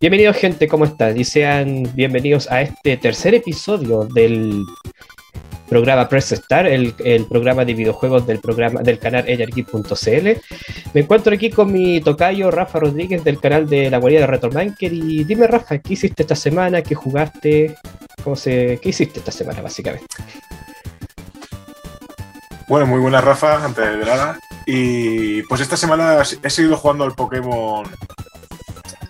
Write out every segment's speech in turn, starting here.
Bienvenidos gente, ¿cómo están? Y sean bienvenidos a este tercer episodio del programa Press Star, el, programa de videojuegos del programa del canal energy.cl. Me encuentro aquí con mi tocayo Rafa Rodríguez del canal de la guardia de Retromanker y dime Rafa, ¿qué hiciste esta semana? ¿Qué jugaste? ¿Cómo se... ¿Qué hiciste esta semana básicamente? Bueno, muy buena Rafa, antes de nada. Y pues esta semana he seguido jugando al Pokémon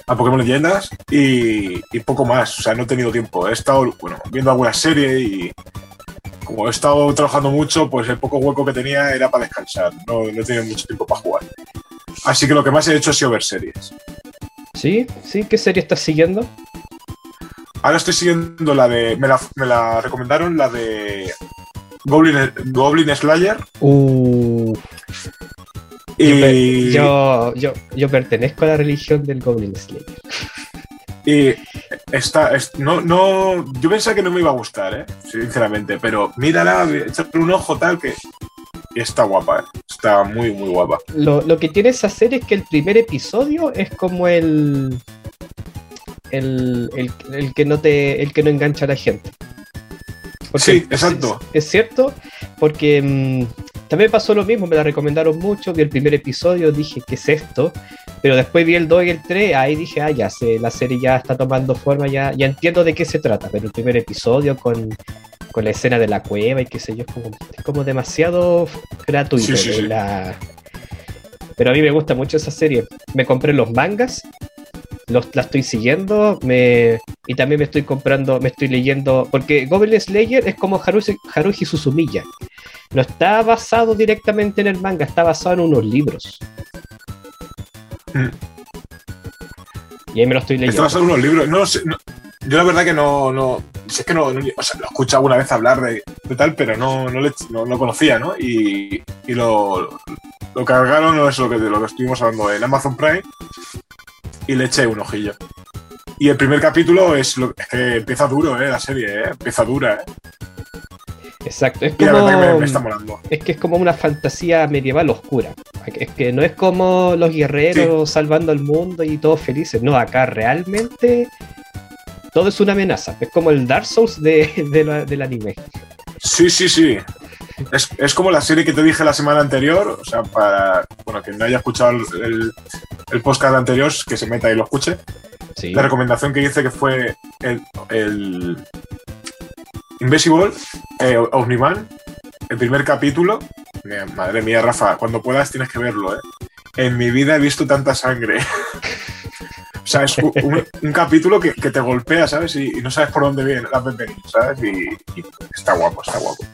a Pokémon Leyendas y, poco más. O sea, no he tenido tiempo. He estado, bueno, viendo alguna serie y como he estado trabajando mucho, pues el poco hueco que tenía era para descansar. No, no he tenido mucho tiempo para jugar. Así que lo que más he hecho ha sido ver series. ¿Sí? ¿Sí? ¿Qué serie estás siguiendo? Ahora estoy siguiendo la de. Me la, me la recomendaron, la de. Goblin, Goblin Slayer. Uh. Yo, yo, yo, pertenezco a la religión del Goblin Slayer. Y está, no, no, yo pensaba que no me iba a gustar, ¿eh? sinceramente, pero mírala, echarle un ojo tal que está guapa, ¿eh? está muy, muy guapa. Lo, lo, que tiene esa serie es que el primer episodio es como el, el, el, el que no te, el que no engancha a la gente. Sí, exacto. Es, cierto, porque mm, también pasó lo mismo, me la recomendaron mucho, vi el primer episodio, dije, ¿qué es esto? Pero después vi el 2 y el 3, ahí dije, ah, ya sé, la serie ya está tomando forma, ya, ya entiendo de qué se trata, pero el primer episodio con, la escena de la cueva y qué sé yo, es como, como demasiado gratuito. La... Pero a mí me gusta mucho esa serie. Me compré los mangas, los, la estoy siguiendo, me, y también me estoy comprando, me estoy leyendo, porque Goblin Slayer es como Haruhi, Haruhi Suzumiya no está basado directamente en el manga, está basado en unos libros. Mm. Y ahí me lo estoy leyendo. Está basado en unos libros. No, sé, yo la verdad que no, no, es que no, o sea, lo he escuchado alguna vez hablar de, tal, pero no, no, lo conocía, ¿no? Y, y lo, lo, cargaron, no es lo que, de lo que estuvimos hablando en Amazon Prime, y le eché un ojillo. Y el primer capítulo es, lo, es que empieza duro, ¿eh? La serie, ¿eh? Empieza dura, ¿eh? Exacto, es como, es que es como una fantasía medieval oscura. Es que no es como los guerreros salvando al mundo y todos felices. No, acá realmente todo es una amenaza. Es como el Dark Souls de, del anime. Sí, sí, sí. Es, como la serie que te dije la semana anterior. O sea, para bueno, quien no haya escuchado el, el, podcast anterior, que se meta y lo escuche. La recomendación que hice que fue el Invisible, eh, Omniman, el primer capítulo. Madre mía, Rafa, cuando puedas tienes que verlo, ¿eh? En mi vida he visto tanta sangre. o sea, es un, capítulo que, te golpea, ¿sabes? Y, no sabes por dónde viene la venir, ¿sabes? Y, está guapo, está guapo.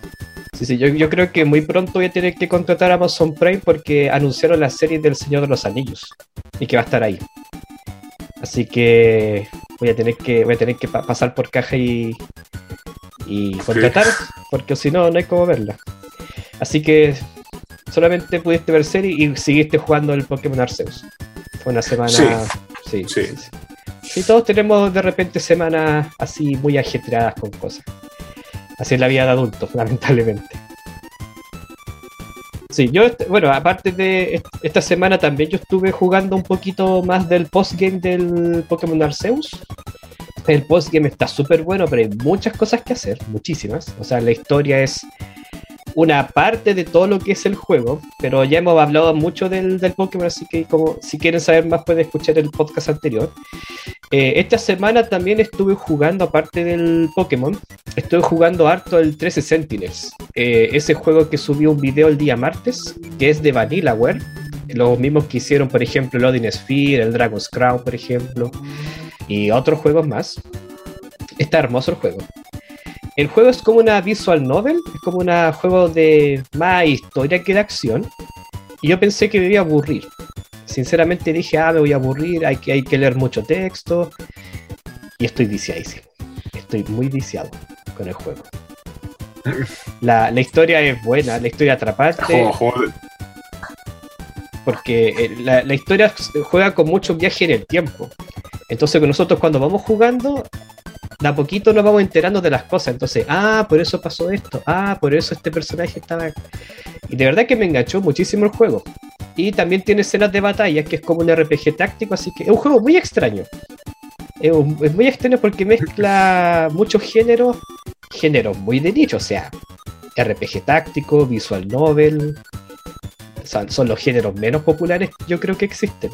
Sí, sí, yo, yo, creo que muy pronto voy a tener que contratar a Amazon Prime porque anunciaron la serie del Señor de los Anillos y que va a estar ahí. Así que voy a tener que, voy a tener que pasar por caja y, y contratar, porque si no, no hay cómo verla. Así que solamente pudiste ver serie y seguiste jugando el Pokémon Arceus. Fue una semana. Sí, sí, sí. todos tenemos de repente semanas así muy ajetreadas con cosas. Así es la vida de adultos, lamentablemente. Sí, yo, este, bueno, aparte de esta semana también yo estuve jugando un poquito más del postgame del Pokémon Arceus el postgame está súper bueno, pero hay muchas cosas que hacer, muchísimas. O sea, la historia es una parte de todo lo que es el juego, pero ya hemos hablado mucho del, del Pokémon, así que como si quieren saber más pueden escuchar el podcast anterior. Eh, esta semana también estuve jugando, aparte del Pokémon, estuve jugando harto el 13 Sentinels, eh, ese juego que subió un video el día martes, que es de Vanillaware, los mismos que hicieron, por ejemplo, el Odin Sphere, el Dragon's Crown, por ejemplo y otros juegos más. Está hermoso el juego. El juego es como una visual novel, es como un juego de más historia que de acción. Y yo pensé que me iba a aburrir. Sinceramente dije, ah, me voy a aburrir, hay que, hay que leer mucho texto. Y estoy viciadísimo. Estoy muy viciado con el juego. La, historia es buena, la historia atrapante. Porque eh, la, la historia juega con mucho viaje en el tiempo. Entonces nosotros cuando vamos jugando, de a poquito nos vamos enterando de las cosas. Entonces, ah, por eso pasó esto, ah, por eso este personaje estaba... Y de verdad que me enganchó muchísimo el juego. Y también tiene escenas de batalla, que es como un RPG táctico, así que es un juego muy extraño. es, muy extraño porque mezcla muchos géneros, géneros muy de nicho, o sea, RPG táctico, visual novel, son los géneros menos populares yo creo que existen.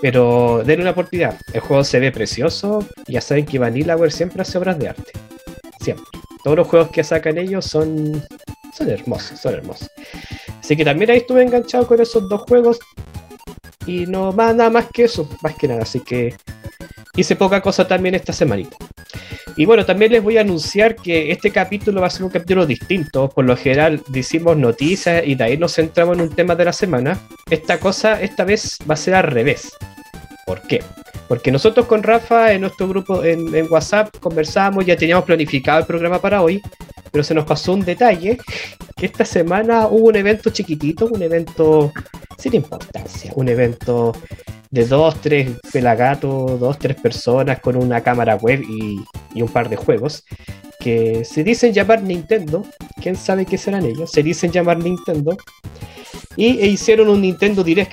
Pero denle una oportunidad. El juego se ve precioso. Ya saben que Vanillaware siempre hace obras de arte. Siempre. Todos los juegos que sacan ellos son, son hermosos, son hermosos. Así que también ahí estuve enganchado con esos dos juegos. Y no más nada más que eso, más que nada. Así que hice poca cosa también esta semanita. Y bueno, también les voy a anunciar que este capítulo va a ser un capítulo distinto. Por lo general decimos noticias y de ahí nos centramos en un tema de la semana. Esta cosa esta vez va a ser al revés. ¿Por qué? Porque nosotros con Rafa en nuestro grupo en, WhatsApp conversamos, ya teníamos planificado el programa para hoy, pero se nos pasó un detalle, que esta semana hubo un evento chiquitito, un evento sin importancia, un evento de dos, tres pelagatos, dos, tres personas con una cámara web y, un par de juegos que se dicen llamar Nintendo. ¿Quién sabe qué serán ellos? Se dicen llamar Nintendo. Y e hicieron un Nintendo Direct.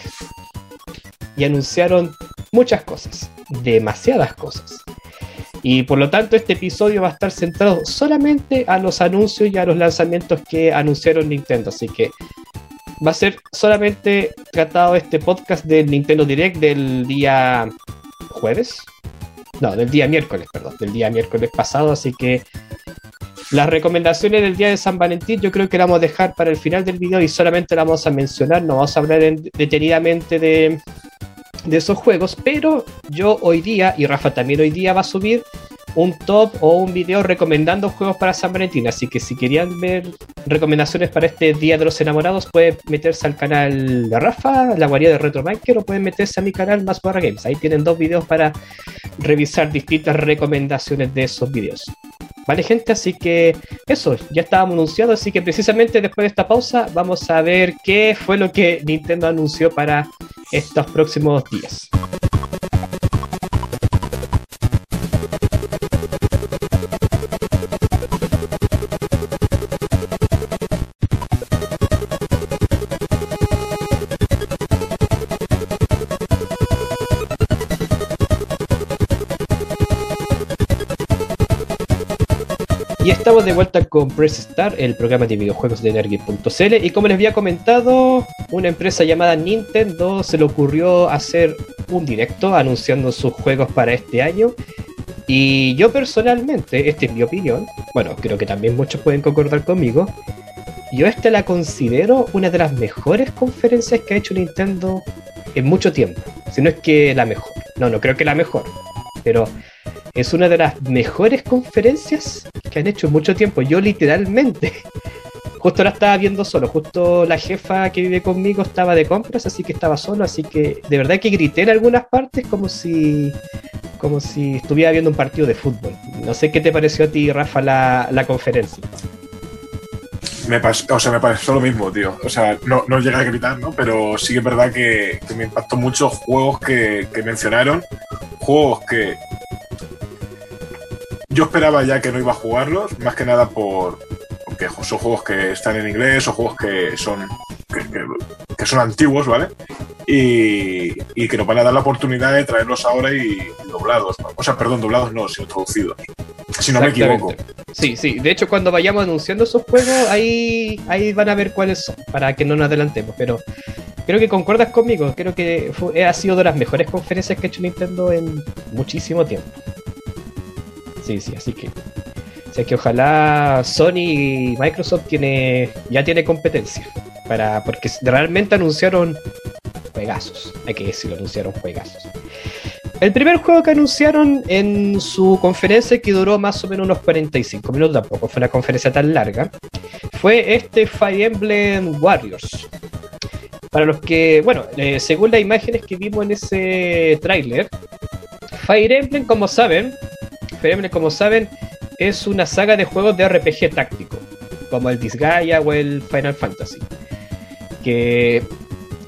Y anunciaron muchas cosas. Demasiadas cosas. Y por lo tanto este episodio va a estar centrado solamente a los anuncios y a los lanzamientos que anunciaron Nintendo. Así que va a ser solamente tratado este podcast del Nintendo Direct del día jueves. No, del día miércoles, perdón, del día miércoles pasado. Así que las recomendaciones del día de San Valentín yo creo que las vamos a dejar para el final del video y solamente las vamos a mencionar. No vamos a hablar detenidamente de, de esos juegos, pero yo hoy día, y Rafa también hoy día va a subir un top o un video recomendando juegos para San Valentín. Así que si querían ver recomendaciones para este Día de los Enamorados, pueden meterse al canal de Rafa, la guarida de Retrobanker, o pueden meterse a mi canal Más Barra Games. Ahí tienen dos videos para revisar distintas recomendaciones de esos videos. Vale, gente, así que eso, ya estábamos anunciados, así que precisamente después de esta pausa vamos a ver qué fue lo que Nintendo anunció para estos próximos días. Y estamos de vuelta con Press Start, el programa de videojuegos de Energy.cl. Y como les había comentado, una empresa llamada Nintendo se le ocurrió hacer un directo anunciando sus juegos para este año. Y yo personalmente, esta es mi opinión, bueno, creo que también muchos pueden concordar conmigo. Yo esta la considero una de las mejores conferencias que ha hecho Nintendo en mucho tiempo. Si no es que la mejor. No, no creo que la mejor. Pero es una de las mejores conferencias que han hecho en mucho tiempo. Yo literalmente, justo la estaba viendo solo, justo la jefa que vive conmigo estaba de compras, así que estaba solo, así que de verdad que grité en algunas partes como si como si estuviera viendo un partido de fútbol. No sé qué te pareció a ti, Rafa, la, conferencia. Me o sea, me pareció lo mismo, tío. O sea, no, no llegué a gritar, ¿no? Pero sí que es verdad que, me impactó mucho juegos que, que mencionaron. Juegos que yo esperaba ya que no iba a jugarlos, más que nada por porque son juegos que están en inglés o juegos que son que, son antiguos, ¿vale? Y, que nos van a dar la oportunidad de traerlos ahora y doblados. O sea, perdón, doblados no, sino traducidos. Si no me equivoco. Sí, sí. De hecho, cuando vayamos anunciando esos juegos, ahí, ahí van a ver cuáles son, para que no nos adelantemos. Pero creo que concuerdas conmigo. Creo que ha sido de las mejores conferencias que ha hecho Nintendo en muchísimo tiempo. Sí, sí, así que. O que ojalá Sony y Microsoft tiene, ya tiene competencia. Para, porque realmente anunciaron juegazos. Hay que decirlo, anunciaron juegazos. El primer juego que anunciaron en su conferencia, que duró más o menos unos 45 minutos, tampoco fue una conferencia tan larga, fue este Fire Emblem Warriors. Para los que, bueno, eh, según las imágenes que vimos en ese tráiler, Fire Emblem, como saben, Fire como saben, es una saga de juegos de RPG táctico, como el Disgaea o el Final Fantasy, que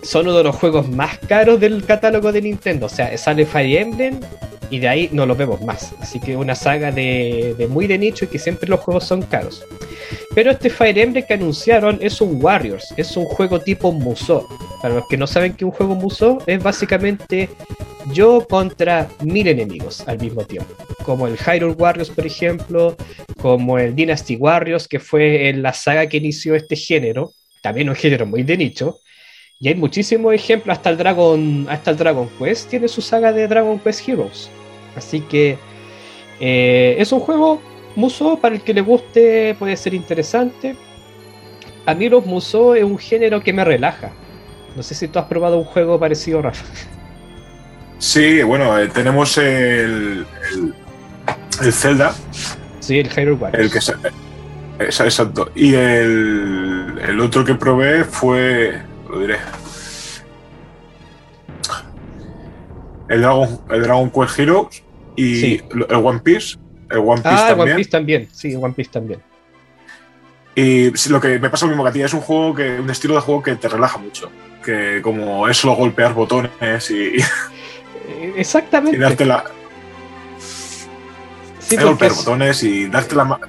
son uno de los juegos más caros del catálogo de Nintendo. O sea, sale Fire Emblem y de ahí no lo vemos más. Así que una saga de, de, muy de nicho y que siempre los juegos son caros. Pero este Fire Emblem que anunciaron es un Warriors, es un juego tipo Musou. Para los que no saben que un juego Musou es básicamente yo contra mil enemigos al mismo tiempo, como el Hyrule Warriors, por ejemplo, como el Dynasty Warriors, que fue la saga que inició este género, también un género muy de nicho, y hay muchísimos ejemplos, hasta el Dragon, hasta el Dragon Quest tiene su saga de Dragon Quest Heroes, así que eh, es un juego Musou para el que le guste puede ser interesante. A mí los Musou es un género que me relaja. No sé si tú has probado un juego parecido, Rafa. Sí, bueno, eh, tenemos el, el, Zelda. Sí, el Hyrule Warriors. El que se, eh, exacto. Y el, el, otro que probé fue. Lo diré. El Dragon, el Dragon Quest Heroes y el One Piece. El One Piece ah, también. One Piece también. Sí, One Piece también. Y lo que me pasa lo mismo que a ti, es un juego que, un estilo de juego que te relaja mucho. Que como es solo golpear botones y. Eh, exactamente. Y darte la. Sí, golpear botones y darte la.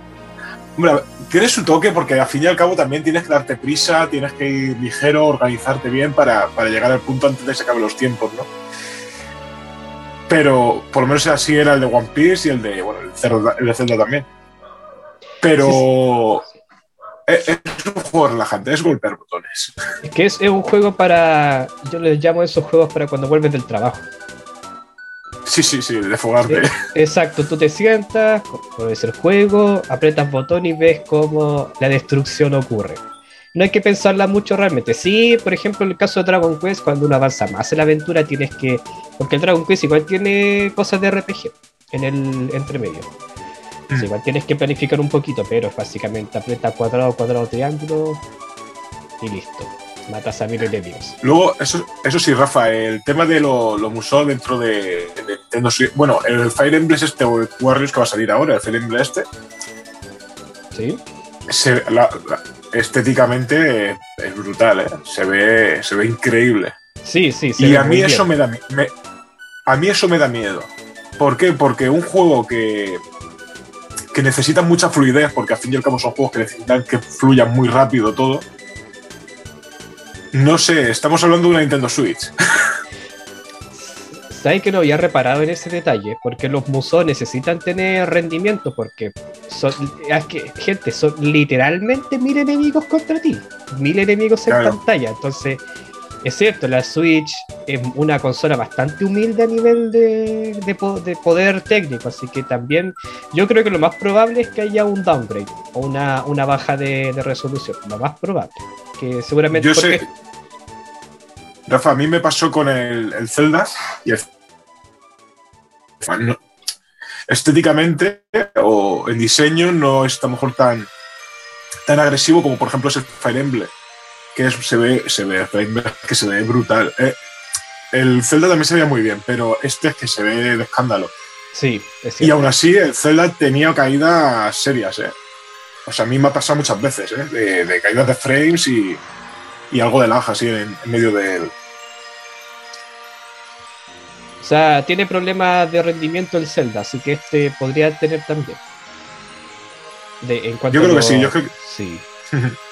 Hombre, tiene su toque porque al fin y al cabo también tienes que darte prisa, tienes que ir ligero, organizarte bien para, para llegar al punto antes de que se acaben los tiempos, ¿no? Pero por lo menos así era el de One Piece y el de, bueno, el de Zelda también. Pero es, un juego relajante, es golpear botones. Es que es, un juego para. Yo les llamo esos juegos para cuando vuelves del trabajo. Sí, sí, sí, de fogarte. Eh, exacto, tú te sientas, pones el juego, apretas botón y ves cómo la destrucción ocurre. No hay que pensarla mucho realmente. Sí, por ejemplo, en el caso de Dragon Quest, cuando uno avanza más en la aventura, tienes que. Porque el Dragon Quest igual tiene cosas de RPG en el entremedio. Mm. igual tienes que planificar un poquito, pero básicamente aprieta cuadrado, cuadrado, triángulo y listo. Matas a mil enemigos. Luego, eso, eso sí, Rafa, el tema de lo, lo musó dentro de, Bueno, el Fire Emblem este o el Warriors que va a salir ahora, el Fire Emblem este. Sí. estéticamente es brutal, ¿eh? se, ve, se ve increíble. Sí, sí, sí. Y a mí eso me da a mí eso me da miedo. ¿Por qué? Porque un juego que, que necesitan mucha fluidez, porque al fin y al cabo son juegos que necesitan que fluya muy rápido todo. No sé, estamos hablando de una Nintendo Switch. ¿Sabes que no había reparado en ese detalle? Porque los musos necesitan tener rendimiento, porque son, que, gente, son literalmente mil enemigos contra ti, mil enemigos en pantalla. Entonces, es cierto, la Switch es una consola bastante humilde a nivel de, de, poder técnico, así que también yo creo que lo más probable es que haya un downgrade o una, una baja de, resolución, lo más probable. Que seguramente... Yo sé... Rafa, a mí me pasó con el, el Zelda y el... estéticamente o el diseño no es a lo mejor tan, tan agresivo como por ejemplo es el Fire Emblem que se ve, se ve, que se ve brutal. Eh, el Zelda también se veía muy bien, pero este es que se ve de escándalo. Sí, Y aún así, el Zelda tenía caídas serias, ¿eh? O sea, a mí me ha pasado muchas veces, ¿eh? De, caídas de frames y, algo de lag así en, medio de él. O sea, tiene problemas de rendimiento el Zelda, así que este podría tener también. yo creo que sí, yo creo que... Sí.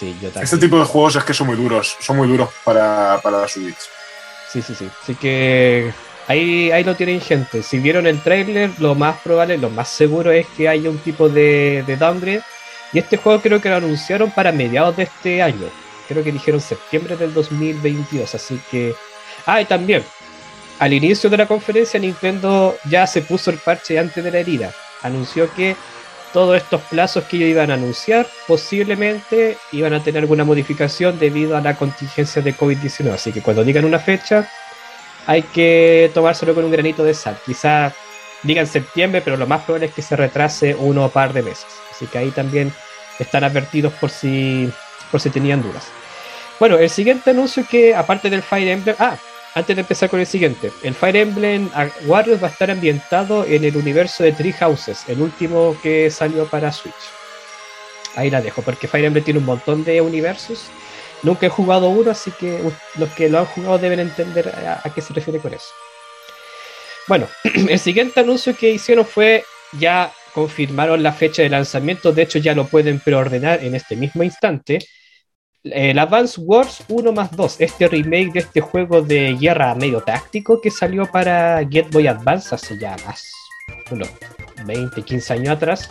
Este tipo de juegos es que son muy duros, son muy duros para, para la Switch. Sí, sí, sí. Así que ahí, ahí lo tienen gente. Si vieron el trailer, lo más probable, lo más seguro es que haya un tipo de, de downgrade. Y este juego creo que lo anunciaron para mediados de este año. Creo que dijeron septiembre del 2022. Así que... Ah, y también, al inicio de la conferencia Nintendo ya se puso el parche antes de la herida. Anunció que todos estos plazos que ellos iban a anunciar posiblemente iban a tener alguna modificación debido a la contingencia de COVID-19. Así que cuando digan una fecha, hay que tomárselo con un granito de sal. Quizá digan septiembre, pero lo más probable es que se retrase uno o par de meses. Así que ahí también están advertidos por si, por si tenían dudas. Bueno, el siguiente anuncio que, aparte del Fire Emblem, ah, antes de empezar con el siguiente, el Fire Emblem Warriors va a estar ambientado en el universo de Tree Houses, el último que salió para Switch. Ahí la dejo, porque Fire Emblem tiene un montón de universos. Nunca he jugado uno, así que los que lo han jugado deben entender a, a qué se refiere con eso. Bueno, el siguiente anuncio que hicieron fue ya confirmaron la fecha de lanzamiento, de hecho ya lo pueden preordenar en este mismo instante el Advance Wars 1 más 2, este remake de este juego de guerra medio táctico que salió para Get Boy Advance hace ya más, unos 20, 15 años atrás,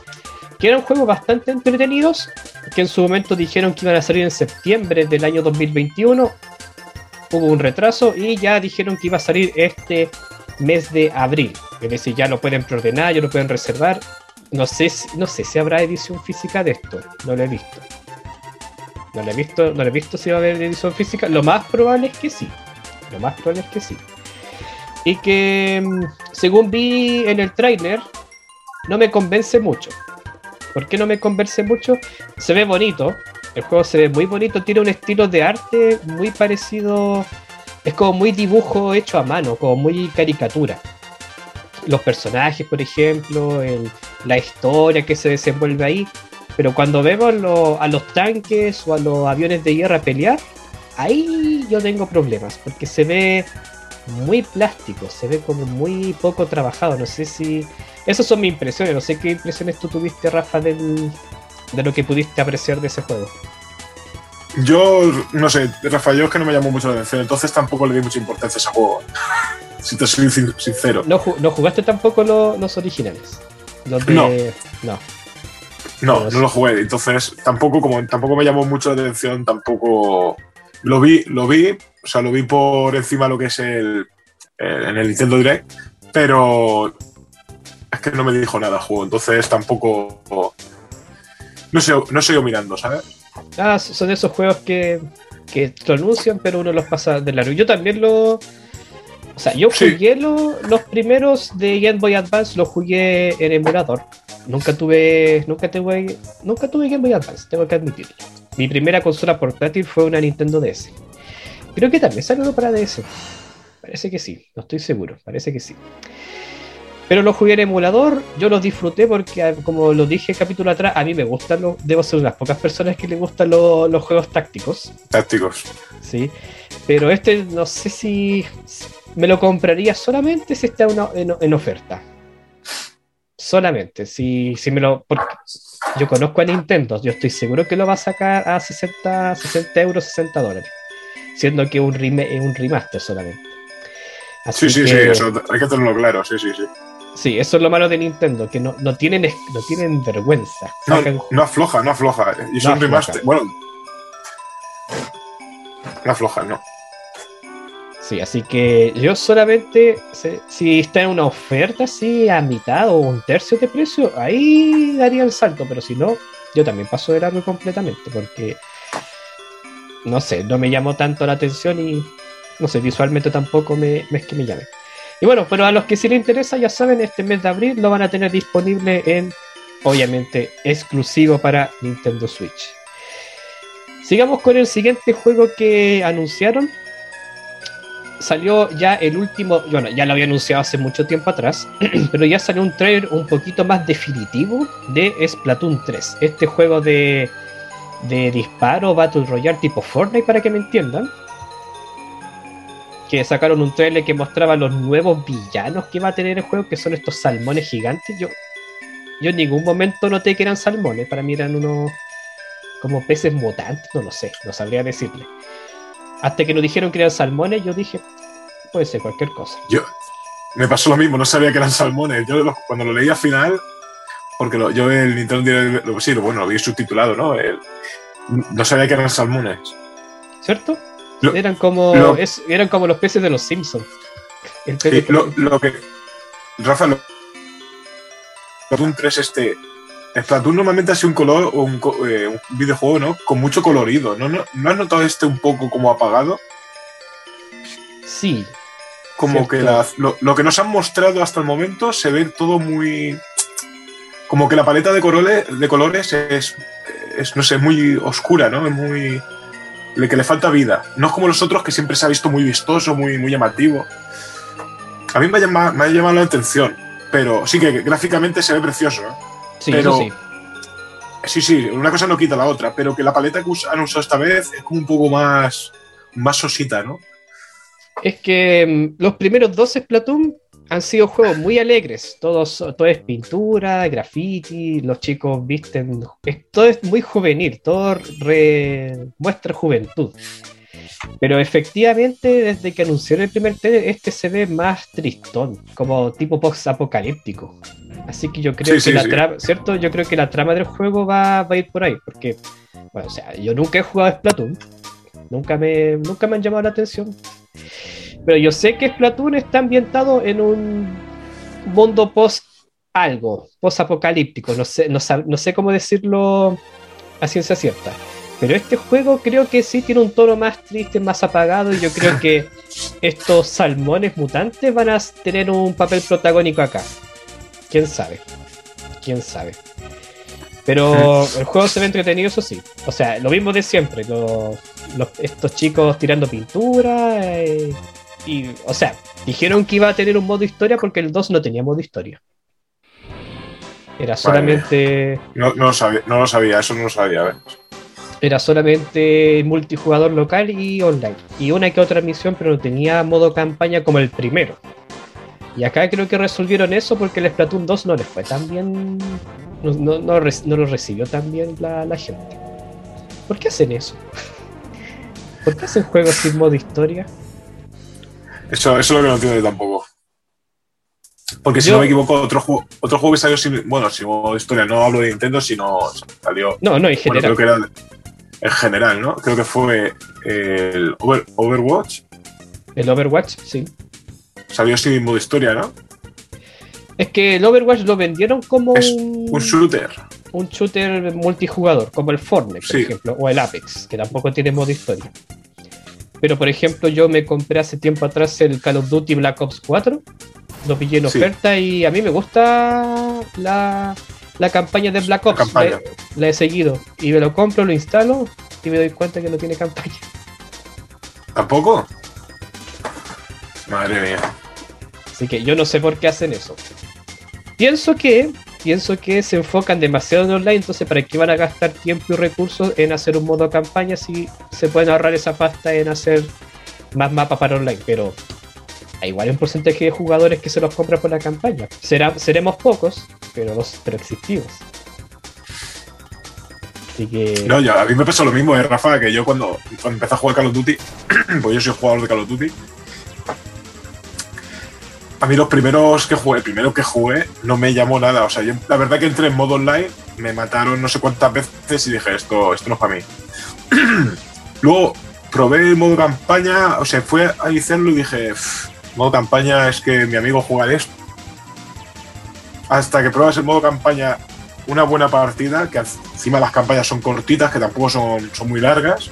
que eran juegos bastante entretenidos, que en su momento dijeron que iban a salir en septiembre del año 2021, hubo un retraso y ya dijeron que iba a salir este mes de abril, es decir, ya lo pueden preordenar, ya lo pueden reservar, no sé, no sé si habrá edición física de esto, no lo he visto. No lo he visto, no he visto si va a haber edición física. Lo más probable es que sí. Lo más probable es que sí. Y que, mm, según vi en el tráiler, no me convence mucho. ¿Por qué no me convence mucho? Se ve bonito. El juego se ve muy bonito. Tiene un estilo de arte muy parecido. Es como muy dibujo hecho a mano, como muy caricatura. Los personajes, por ejemplo, la historia que se desenvuelve ahí pero cuando vemos a los tanques o a los aviones de guerra pelear, ahí yo tengo problemas, porque se ve muy plástico, se ve como muy poco trabajado. No sé si. Esas son mis impresiones, no sé qué impresiones tú tuviste, Rafa, del, de lo que pudiste apreciar de ese juego. Yo, no sé, Rafa, yo es que no me llamó mucho la atención, entonces tampoco le di mucha importancia a ese juego. Si te soy sincero. ¿No, jugaste tampoco los originales? no. No. No, no lo jugué. Entonces, tampoco, como tampoco me llamó mucho la atención, tampoco lo vi, lo vi, o sea, lo vi por encima de lo que es el, en el Nintendo Direct, pero es que no me dijo nada el juego, entonces tampoco no sé, no sé yo mirando, ¿sabes? Ah, son esos juegos que, que lo anuncian, pero uno los pasa de largo. Yo también lo. O sea, yo jugué los primeros de Game Boy Advance, los jugué en emulador. Nunca tuve, nunca tuve, nunca tuve Game Boy Advance, tengo que admitirlo. Mi primera consola portátil fue una Nintendo DS. Creo que también salió para DS. Parece que sí, no estoy seguro, parece que sí. Pero lo jugué en emulador, yo los disfruté porque, como lo dije el capítulo atrás, a mí me gustan los. Debo ser unas pocas personas que les gustan los, juegos tácticos. Tácticos. Sí. Pero este no sé si me lo compraría solamente si está en oferta. Solamente, si, si me lo. Porque yo conozco a Nintendo, yo estoy seguro que lo va a sacar a 60, 60 euros, 60 dólares. Siendo que un, es un remaster solamente. sí, sí, sí, eso hay que tenerlo claro, sí, sí, sí. Sí, eso es lo malo de Nintendo, que no, no tienen, no tienen vergüenza. No, afloja, no afloja. Y son remaster. Bueno. No afloja, no. Sí, así que yo solamente, si está en una oferta así a mitad o un tercio de precio, ahí daría el salto, pero si no, yo también paso de largo completamente, porque no sé, no me llamó tanto la atención y no sé, visualmente tampoco me, es que me llame. Y bueno, pero a los que sí les interesa, ya saben, este mes de abril lo van a tener disponible en, obviamente, exclusivo para Nintendo Switch. Sigamos con el siguiente juego que anunciaron, salió ya el último, bueno, ya lo había anunciado hace mucho tiempo atrás, pero ya salió un trailer un poquito más definitivo de Splatoon 3, este juego de, de disparo Battle Royale tipo Fortnite para que me entiendan. Que sacaron un trailer que mostraba los nuevos villanos que va a tener el juego, que son estos salmones gigantes. Yo, yo en ningún momento noté que eran salmones, para mí eran unos como peces mutantes, no lo sé, no sabría decirle. Hasta que nos dijeron que eran salmones, yo dije, puede ser cualquier cosa. Yo, me pasó lo mismo, no sabía que eran salmones. Yo cuando lo leí al final, porque yo el Nintendo sí, bueno, lo vi subtitulado, ¿no? no sabía que eran salmones. ¿Cierto? eran, como, eran como los peces de los Simpsons. lo, que. Rafa, lo, un 3 este Splatoon normalmente ha sido un color o eh, un, videojuego, ¿no? Con mucho colorido. ¿No, ¿No, has notado este un poco como apagado? Sí. Como que lo, que nos han mostrado hasta el momento se ve todo muy. Como que la paleta de colores, de colores es, es, no sé, muy oscura, ¿no? Es muy. que le falta vida. No es como los otros que siempre se ha visto muy vistoso, muy, muy llamativo. A mí me ha, llamado, me ha llamado la atención, pero sí que gráficamente se ve precioso, ¿eh? Sí, pero, sí. Sí, sí, una cosa no quita la otra, pero que la paleta que han usado esta vez es como un poco más, más sosita, ¿no? Es que mm, los primeros dos Splatoon han sido juegos muy alegres. Todos, todo es pintura, graffiti, los chicos visten. todo es muy juvenil, todo muestra juventud. Pero efectivamente, desde que anunciaron el primer trailer, este se ve más tristón, como tipo post-apocalíptico. Así que yo creo que la trama, ¿cierto? Yo creo que la trama del juego va, va, a ir por ahí, porque, bueno, o sea, yo nunca he jugado a Splatoon, nunca me, nunca me han llamado la atención. Pero yo sé que Splatoon está ambientado en un mundo post algo, post apocalíptico, no sé, no, no sé cómo decirlo a ciencia cierta. Pero este juego creo que sí tiene un tono más triste, más apagado, y yo creo que estos salmones mutantes van a tener un papel protagónico acá. ¿Quién sabe? ¿Quién sabe? Pero el juego se ve entretenido, eso sí. O sea, lo mismo de siempre. estos chicos tirando pintura. Eh, y, o sea, dijeron que iba a tener un modo historia porque el 2 no tenía modo historia. Era solamente. No, lo sabía, no lo sabía, eso no lo sabía. Era solamente multijugador local y online. Y una que otra misión, pero no tenía modo campaña como el primero. Y acá creo que resolvieron eso porque el Splatoon 2 no les fue tan bien. No, no, lo recibió tan bien la, la, gente. ¿Por qué hacen eso? ¿Por qué hacen juegos sin modo historia? Eso, eso es lo que no entiendo yo tampoco. Porque si no me equivoco, otro juego, otro juego que salió sin. Bueno, sin modo historia, no hablo de Nintendo, sino salió. No, no, en general. creo que era en general, ¿no? Creo que fue el Overwatch. El Overwatch, sí. Salió sin modo historia, ¿no? Es que el Overwatch lo vendieron como un, un, shooter. Un shooter multijugador, como el Fortnite, por ejemplo, o el Apex, que tampoco tiene modo historia. Pero por ejemplo, yo me compré hace tiempo atrás el Call of Duty Black Ops 4. Lo pillé en oferta y a mí me gusta la, la campaña de Black Ops. La, he seguido. Y me lo compro, lo instalo y me doy cuenta que no tiene campaña. ¿Tampoco? Madre mía. Así que yo no sé por qué hacen eso. Pienso que pienso que se enfocan demasiado en online, entonces ¿para qué van a gastar tiempo y recursos en hacer un modo campaña si se pueden ahorrar esa pasta en hacer más mapas para online? Pero hay igual un porcentaje de jugadores que se los compran por la campaña. Será, seremos pocos, pero, los, pero existimos. Así que... No, ya, a mí me pasó lo mismo, eh, Rafa, que yo cuando, cuando empecé a jugar Call of Duty, pues yo soy jugador de Call of Duty, a mí los primeros que jugué, el primero que jugué, no me llamó nada. O sea, yo, la verdad que entré en modo online, me mataron no sé cuántas veces y dije, esto, esto no es para mí. Luego probé el modo campaña, o sea, fue a hacerlo y dije, modo campaña es que mi amigo juega esto. Hasta que pruebas el modo campaña una buena partida, que encima las campañas son cortitas, que tampoco son, son muy largas,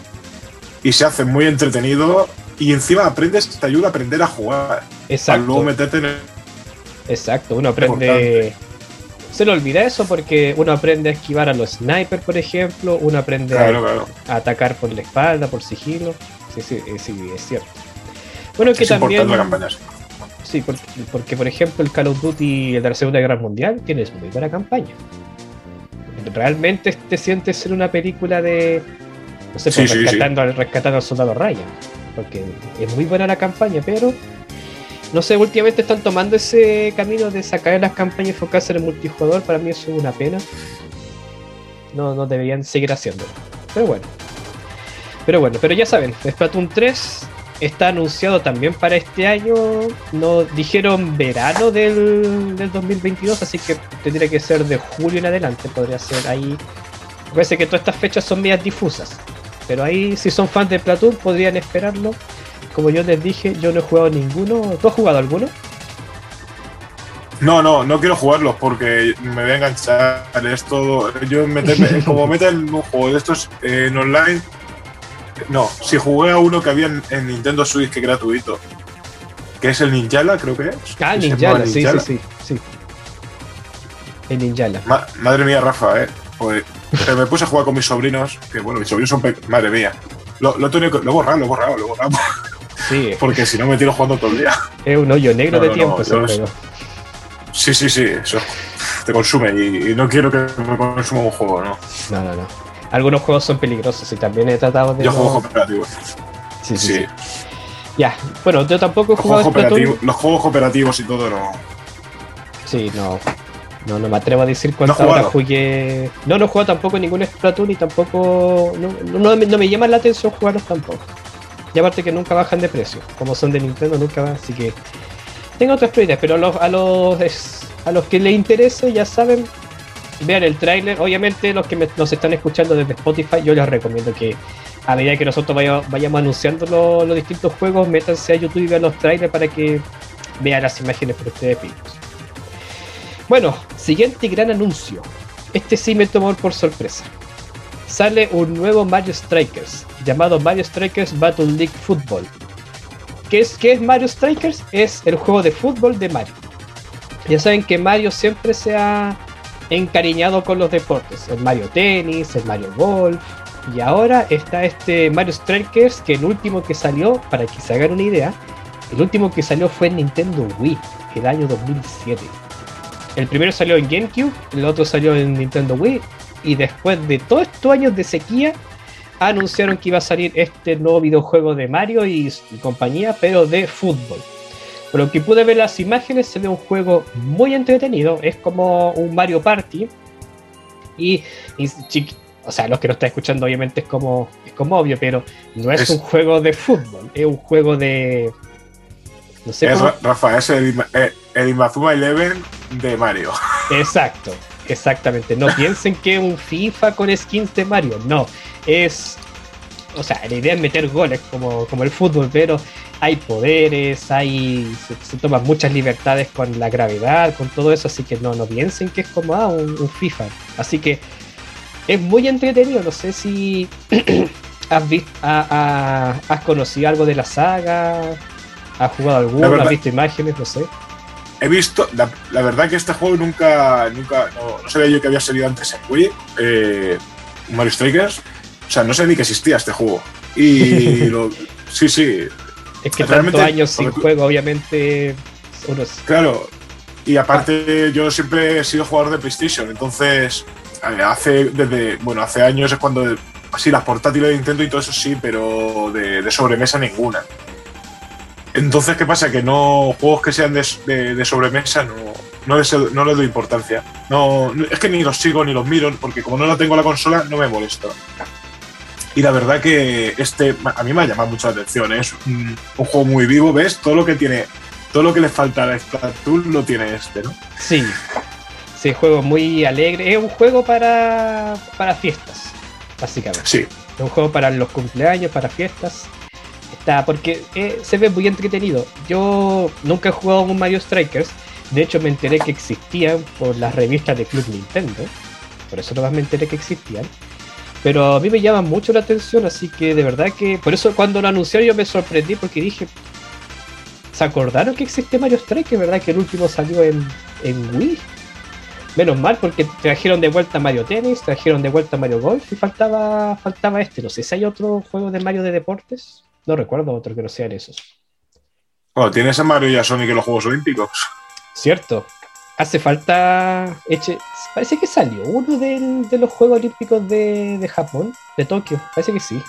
y se hace muy entretenido y encima aprendes, te ayuda a aprender a jugar. Exacto. luego meterte en Exacto, uno aprende. Se le olvida eso porque uno aprende a esquivar a los snipers, por ejemplo, uno aprende a, atacar por la espalda, por sigilo. Sí, sí, eh, sí, es cierto. Bueno, que también. Sí, porque, por ejemplo el Call of Duty de la Segunda Guerra Mundial tienes muy buena campaña. Realmente te sientes en una película de. No sé, pues, rescatando, rescatando al soldado Ryan porque es muy buena la campaña, pero no sé, últimamente están tomando ese camino de sacar las campañas y enfocarse en el multijugador, para mí eso es una pena. No, no deberían seguir haciéndolo. Pero bueno. Pero bueno, pero ya saben, Splatoon 3 está anunciado también para este año. No dijeron verano del, del 2022, así que tendría que ser de julio en adelante. Podría ser ahí. Parece que todas estas fechas son medias difusas. Pero ahí, si son fans de Platoon, podrían esperarlo. Como yo les dije, yo no he jugado ninguno. ¿Tú has jugado alguno? No, no, no quiero jugarlos porque me voy a enganchar. esto. Yo meterme, como meten un juego de estos en online. No, si jugué a uno que había en, Nintendo Switch que es gratuito. Que es el Ninjala, creo que es. Ah, Ninjala, sí, sí, sí, sí. El Ninjala. madre mía, Rafa, eh. Pues me puse a jugar con mis sobrinos, que bueno, mis sobrinos son. Madre mía. Lo, lo, he borrado, lo he borrado, lo he borrado. Sí. Porque si no me tiro jugando todo el día. Es un hoyo negro de tiempo, no, Sí, sí, sí. Eso te consume y, no quiero que me consuma un juego, ¿no? No, no, no. Algunos juegos son peligrosos y también he tratado de. Yo juego cooperativo. Sí, sí. Ya, bueno, yo tampoco he jugado Splatoon. Los juegos operativos y todo no. Sí, no. No, no me atrevo a decir cuántas horas jugué. No, no juego tampoco ningún Splatoon y tampoco. No, no, no, me llama la atención jugarlos tampoco. Y aparte que nunca bajan de precio. Como son de Nintendo, nunca van. Así que. Tengo otras prioridades, pero a los, a los, a los que les interese, ya saben, vean el tráiler. Obviamente, los que nos están escuchando desde Spotify, yo les recomiendo que a medida que nosotros vayamos, anunciando los, distintos juegos, métanse a YouTube y vean los trailers para que vean las imágenes por ustedes mismos. Bueno, siguiente gran anuncio. Este sí me tomó por sorpresa. Sale un nuevo Mario Strikers, llamado Mario Strikers Battle League Football. ¿Qué es, ¿Qué es Mario Strikers? Es el juego de fútbol de Mario. Ya saben que Mario siempre se ha encariñado con los deportes. El Mario Tennis, el Mario Golf. Y ahora está este Mario Strikers, que el último que salió, para que se hagan una idea, el último que salió fue en Nintendo Wii, el año 2007. El primero salió en GameCube, el otro salió en Nintendo Wii, y después de todos estos años de sequía, anunciaron que iba a salir este nuevo videojuego de Mario y, compañía, pero de fútbol. Por lo que pude ver las imágenes, se ve un juego muy entretenido, es como un Mario Party. Y, o sea, los que no están escuchando obviamente es como, es como obvio, pero no es, un juego de fútbol, es un juego de... No sé es, Rafa, es el, el Inazuma Eleven de Mario. Exacto, exactamente. No piensen que es un FIFA con skins de Mario. No, es. O sea, la idea es meter goles como, como el fútbol, pero hay poderes, hay. Se, toman muchas libertades con la gravedad, con todo eso, así que no, no piensen que es como ah, un, FIFA. Así que es muy entretenido. No sé si has visto, has conocido algo de la saga, has jugado alguno, has visto imágenes, no sé he visto, la, verdad que este juego nunca, nunca, no, sabía yo que había salido antes en Wii, eh, Mario Strikers, o sea, no sé ni que existía este juego. Y sí, sí. Es que tantos años sin juego, obviamente, Claro, y aparte yo siempre he sido jugador de PlayStation, entonces hace, desde, bueno, hace años es cuando, así, las portátiles de Nintendo y todo eso sí, pero de sobremesa ninguna. Entonces, ¿qué pasa? Que no juegos que sean de, sobremesa no, no, les, doy importancia. No, es que ni los sigo ni los miro, porque como no lo tengo la consola, no me molesto. Y la verdad que este a mí me ha llamado mucho la atención. ¿eh? Es un, juego muy vivo, ¿ves? Todo lo que tiene, todo lo que le falta a Splatoon lo tiene este, ¿no? Sí. Sí, juego muy alegre. Es un juego para, para fiestas, básicamente. Sí. Es un juego para los cumpleaños, para fiestas porque eh, se ve muy entretenido. Yo nunca he jugado un Mario Strikers, de hecho me enteré que existían por las revistas de Club Nintendo, por eso nomás me enteré que existían. Pero a mí me llama mucho la atención, así que de verdad que. Por eso cuando lo anunciaron yo me sorprendí porque dije. ¿Se acordaron que existe Mario Strikers? ¿Verdad que el último salió en, en Wii? Menos mal porque trajeron de vuelta Mario Tennis, trajeron de vuelta Mario Golf y faltaba, faltaba este. No sé si hay otro juego de Mario de deportes. No recuerdo otro que no sean esos. Bueno, tienes a Mario y a Sonic en los Juegos Olímpicos. Cierto. Hace falta. Eche... Parece que salió uno de los Juegos Olímpicos de, Japón, de Tokio. Parece que sí.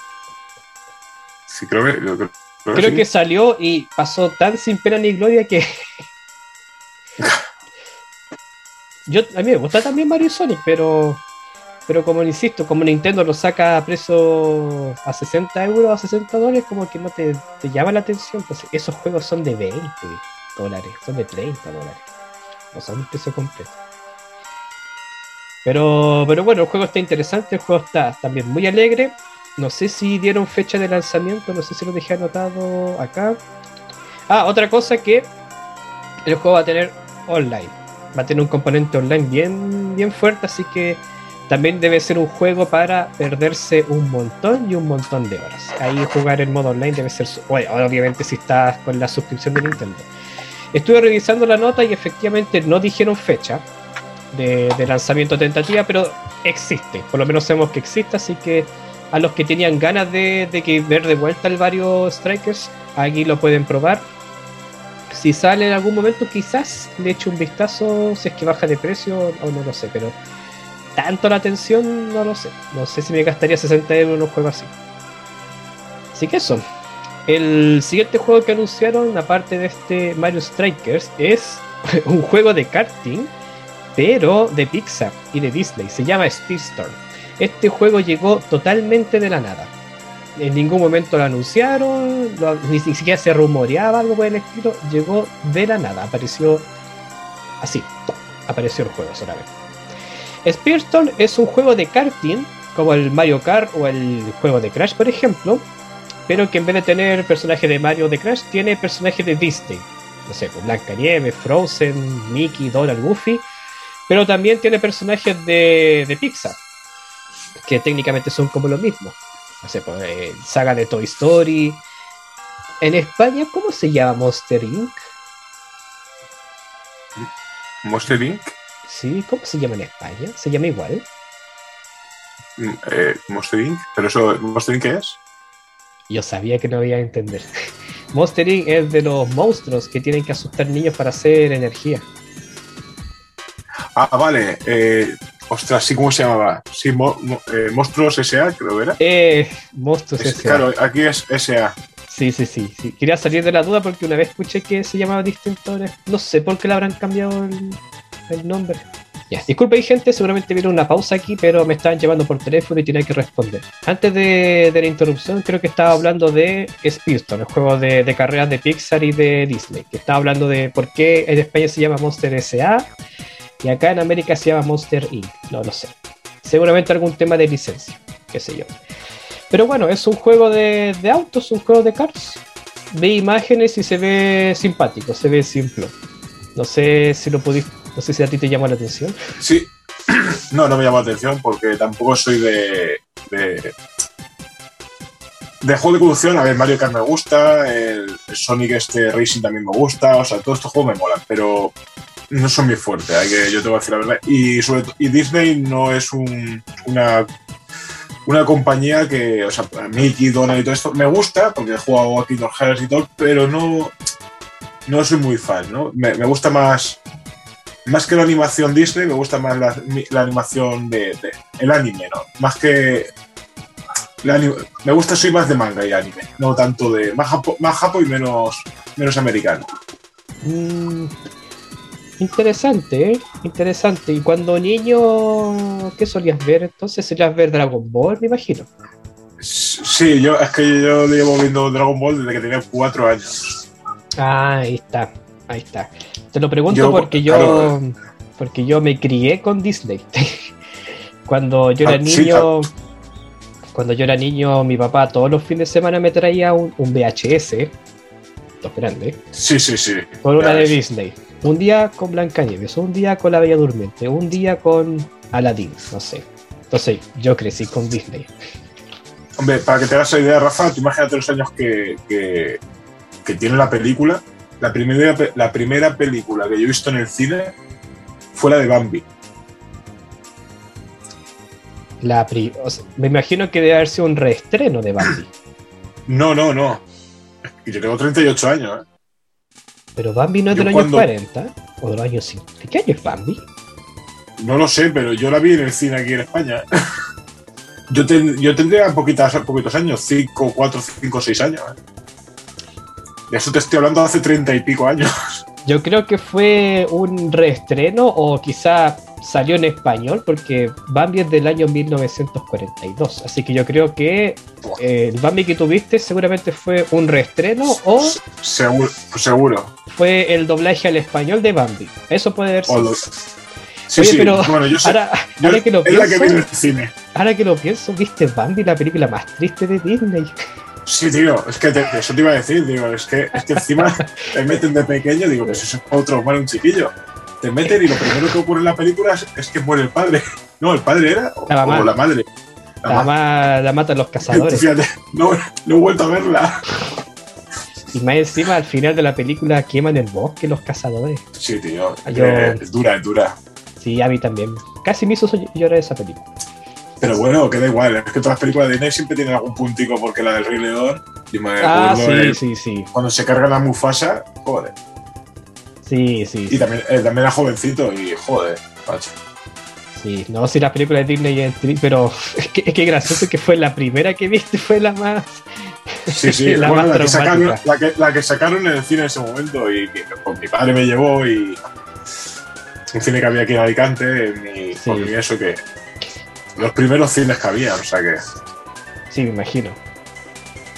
Sí, creo que. Creo, que, salió y pasó tan sin pena ni gloria que. Yo, a mí me gusta también Mario y Sonic, pero pero como insisto, como Nintendo lo saca a precio a 60 euros, a 60 dólares, como que no te, llama la atención. Pues esos juegos son de 20 dólares, son de 30 dólares. No son un precio completo. Pero, pero bueno, el juego está interesante, el juego está también muy alegre. No sé si dieron fecha de lanzamiento, no sé si lo dejé anotado acá. Ah, otra cosa que el juego va a tener online. Va a tener un componente online bien, bien fuerte, así que también debe ser un juego para perderse un montón y un montón de horas. Ahí jugar en modo online debe ser, obviamente si estás con la suscripción de Nintendo. Estuve revisando la nota y efectivamente no dijeron fecha de, lanzamiento tentativa, pero existe, por lo menos sabemos que existe, así que a los que tenían ganas de, que ver de vuelta el varios Strikers, aquí lo pueden probar. Si sale en algún momento, quizás le eche un vistazo si es que baja de precio o no lo sé, pero tanto la atención, no lo sé. No sé si me gastaría 60 euros en un juego así. Así que eso. El siguiente juego que anunciaron, aparte de este Mario Strikers, es un juego de karting, pero de Pixar y de Disney. Se llama Speedstorm. Este juego llegó totalmente de la nada. En ningún momento lo anunciaron, ni siquiera se rumoreaba algo por el estilo. Llegó de la nada, apareció así, apareció el juego solamente. Spearstorm es un juego de karting, como el Mario Kart o el juego de Crash, por ejemplo, pero que en vez de tener personajes de Mario de Crash, tiene personajes de Disney. No sé, pues Blanca Nieve, Frozen, Mickey, Donald, Goofy, pero también tiene personajes de, de Pixar, que técnicamente son como lo mismo. No sé, pues eh, saga de Toy Story. En España, ¿cómo se llama Monster Inc? ¿Monster Inc? Sí, ¿cómo se llama en España? ¿Se llama igual? Mm, eh, Monster Inc. ¿Pero eso, Monster Inc. qué es? Yo sabía que no iba a entender. Monster Inc. es de los monstruos que tienen que asustar niños para hacer energía. Ah, vale. Eh, ostras, ¿sí cómo se llamaba? Sí, eh, Monstruos S.A., creo que era. Eh, Monstruos S.A. Claro, aquí es S.A. Sí, sí, sí, sí. Quería salir de la duda porque una vez escuché que se llamaba distinto. No sé por qué le habrán cambiado el, el nombre. Ya, disculpe gente, seguramente viene una pausa aquí, pero me estaban llevando por teléfono y tenía que responder. Antes de, la interrupción, creo que estaba hablando de Speedstone, el juego de, carreras de Pixar y de Disney, que estaba hablando de por qué en España se llama Monster S.A. y acá en América se llama Monster Inc. No lo sé. Seguramente algún tema de licencia, qué sé yo. Pero bueno, es un juego de, de autos, un juego de cars. Ve imágenes y se ve simpático, se ve simple. No sé si lo pudiste no sé si a ti te llama la atención. Sí, no, no me llama la atención porque tampoco soy de, de, de juego de conducción. A ver, Mario Kart me gusta, el, Sonic este Racing también me gusta, o sea, todos estos juegos me molan, pero no son muy fuertes, hay que, yo te voy a decir la verdad. Y, sobre y Disney no es un, una, una compañía que, o sea, Mickey, Donald y todo esto me gusta porque he jugado a Kingdom Hearts y todo, pero no, no soy muy fan, ¿no? Me, me gusta más más que la animación Disney, me gusta más la, animación de, el anime, ¿no? Más que me gusta, soy más de manga y anime, no tanto de más japo, más japo y menos, menos americano. Mm, interesante, ¿eh? Interesante. ¿Y cuando niño, qué solías ver? Entonces solías ver Dragon Ball, me imagino. Sí, yo es que yo llevo viendo Dragon Ball desde que tenía cuatro años. Ah, ahí está, ahí está. Te lo pregunto porque yo porque yo me crié con Disney. cuando yo era ah, niño, cuando yo era niño, mi papá todos los fines de semana me traía un, VHS, dos grandes. Sí, sí, sí. Con una de Disney. Un día con Blancanieves, un día con La Bella Durmiente, un día con Aladdin, no sé. Entonces yo crecí con Disney. Hombre, para que te hagas la idea, Rafa, tú imagínate los años que, que, que tiene la película la primera, la primera película que yo he visto en el cine fue la de Bambi. La me imagino que debe haber sido un reestreno de Bambi. No, no, no. Y yo tengo 38 años, ¿eh? Pero Bambi no es de los años 40 o de los años 50. ¿De qué año es Bambi? No lo sé, pero yo la vi en el cine aquí en España. yo, yo tendría poquitas, poquitos años, 5, 4, 5, 6 años. ¿eh? De eso te estoy hablando hace treinta y pico años. Yo creo que fue un reestreno o quizá salió en español porque Bambi es del año 1942. Así que yo creo que eh, el Bambi que tuviste seguramente fue un reestreno o... Seguro. seguro. Fue el doblaje al español de Bambi. Eso puede haber sido. Sí, sí, pero bueno, yo sé, ahora, que lo pienso, la que el cine. ahora que lo pienso, ¿viste Bambi, la película más triste de Disney? Sí, tío, es que eso te iba a decir, digo, es que, es que encima te meten de pequeño, digo, pues eso es otro mal un chiquillo. Te meten y lo primero que ocurre en la película es, que muere el padre. No, el padre era o la, o la madre. La, mamá la matan los cazadores. Fíjate, no, no he vuelto a verla. Y más encima, al final de la película, queman el bosque los cazadores. Sí, tío. es dura, es dura. Sí, a mí también. Casi me hizo llorar esa película. Pero bueno, queda igual. Es que todas las películas de Disney siempre tienen algún puntico porque la del Rey León. Y me ah, sí, sí, sí. Cuando se carga la Mufasa, joder. Sí, sí. Y También, eh, también era jovencito y joder, macho. Sí, no, si la película de Disney pero es que, es que gracioso que fue la primera que viste, fue la más. Sí, sí, la, que sacaron, la, que, sacaron, en el cine en ese momento y que pues, mi padre me llevó y un cine que había aquí en Alicante, y eso que los primeros cines que había, o sea que. Sí, me imagino.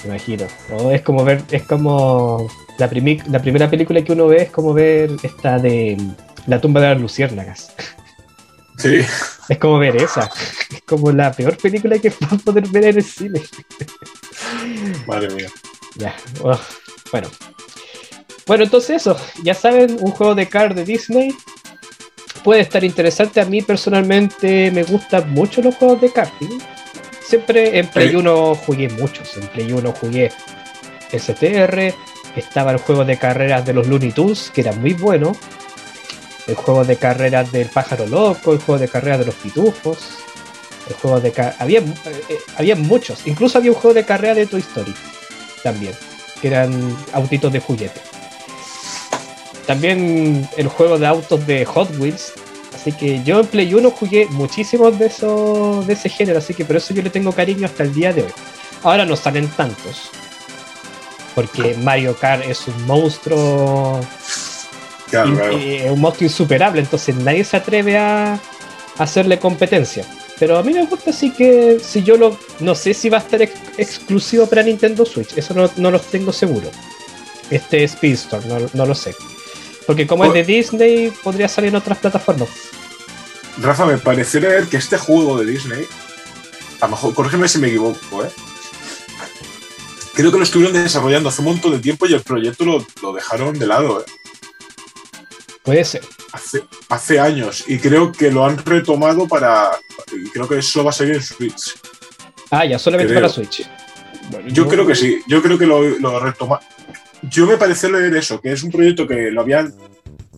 Me imagino. es como ver, es como la, la primera película que uno ve es como ver esta de La tumba de las luciérnagas. Sí. Es como ver esa. Es como la peor película que vas a poder ver en el cine. Madre mía. Ya. Oh, bueno. Bueno, entonces eso. Ya saben, un juego de card de Disney puede estar interesante. A mí personalmente me gustan mucho los juegos de karting. Siempre en Play 1 jugué muchos. En Play 1 jugué STR. Estaba el juego de carreras de los Looney Tunes, que era muy bueno. El juego de carreras del pájaro loco, el juego de carreras de los pitufos. El juego de había, eh, eh, había muchos. Incluso había un juego de carrera de Toy Story. También. Que eran autitos de juguete. También el juego de autos de Hot Wheels. Así que yo en Play 1 jugué muchísimos de esos de ese género, así que por eso yo le tengo cariño hasta el día de hoy. Ahora no salen tantos. Porque Mario Kart es un monstruo. Es un monstruo insuperable, entonces nadie se atreve a, hacerle competencia. Pero a mí me gusta así que si yo lo. No sé si va a estar exclusivo para Nintendo Switch, eso no, no lo tengo seguro. Este Speedstore, no, no lo sé. Porque como es de Disney, podría salir en otras plataformas. Rafa, me pareció leer que este juego de Disney, a lo mejor, corrígeme si me equivoco, ¿eh? Creo que lo estuvieron desarrollando hace un montón de tiempo y el proyecto lo, dejaron de lado, ¿eh? Puede ser. Hace, hace años. Y creo que lo han retomado para. Creo que eso va a salir en Switch. Ah, ya, solamente para Switch. yo creo que sí. Yo creo que lo, lo retoma yo me pareció leer eso, que es un proyecto que lo habían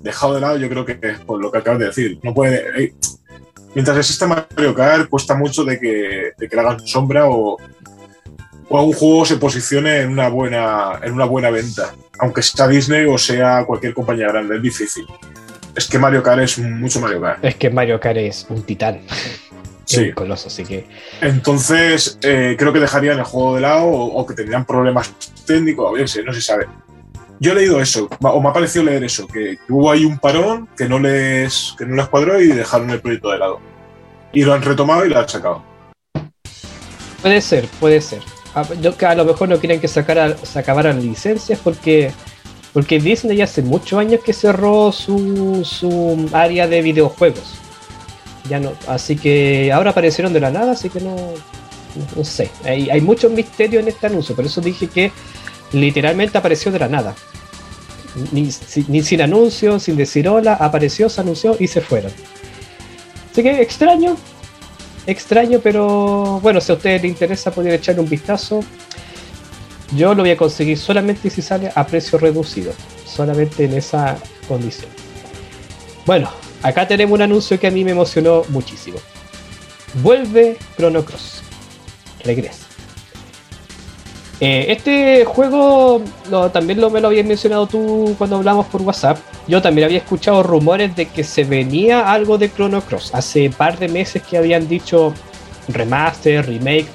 dejado de lado, yo creo que es por lo que acabas de decir. No puede. Eh, mientras exista Mario Kart, cuesta mucho de que, de que le hagan sombra o, o juego se posicione en una buena, en una buena venta. Aunque sea Disney o sea cualquier compañía grande, es difícil. Es que Mario Kart es mucho Mario Kart. Es que Mario Kart es un titán. Sí. coloso, así que. Entonces, eh, creo que dejarían el juego de lado o, que tendrían problemas técnicos, a ver, no se sabe. Yo he leído eso, o me ha parecido leer eso, que, hubo ahí un parón que no les, que no les cuadró y dejaron el proyecto de lado. Y lo han retomado y lo han sacado. Puede ser, puede ser. A, yo, a lo mejor no quieren que sacara, se acabaran licencias porque porque Disney ya hace muchos años que cerró su, su área de videojuegos así que ahora aparecieron de la nada, así que no, no, sé. Hay, hay mucho misterio en este anuncio, por eso dije que literalmente apareció de la nada. Ni, sin anuncio, sin decir hola, apareció, se anunció y se fueron. Así que extraño, extraño, pero bueno, si a ustedes les interesa, pueden echarle un vistazo. Yo lo voy a conseguir solamente si sale a precio reducido, solamente en esa condición. Bueno, acá tenemos un anuncio que a mí me emocionó muchísimo. Vuelve Chrono Cross. Regresa. Eh, este juego también lo, me lo habías mencionado tú cuando hablamos por WhatsApp. Yo también había escuchado rumores de que se venía algo de Chrono Cross. Hace par de meses que habían dicho remaster, remake.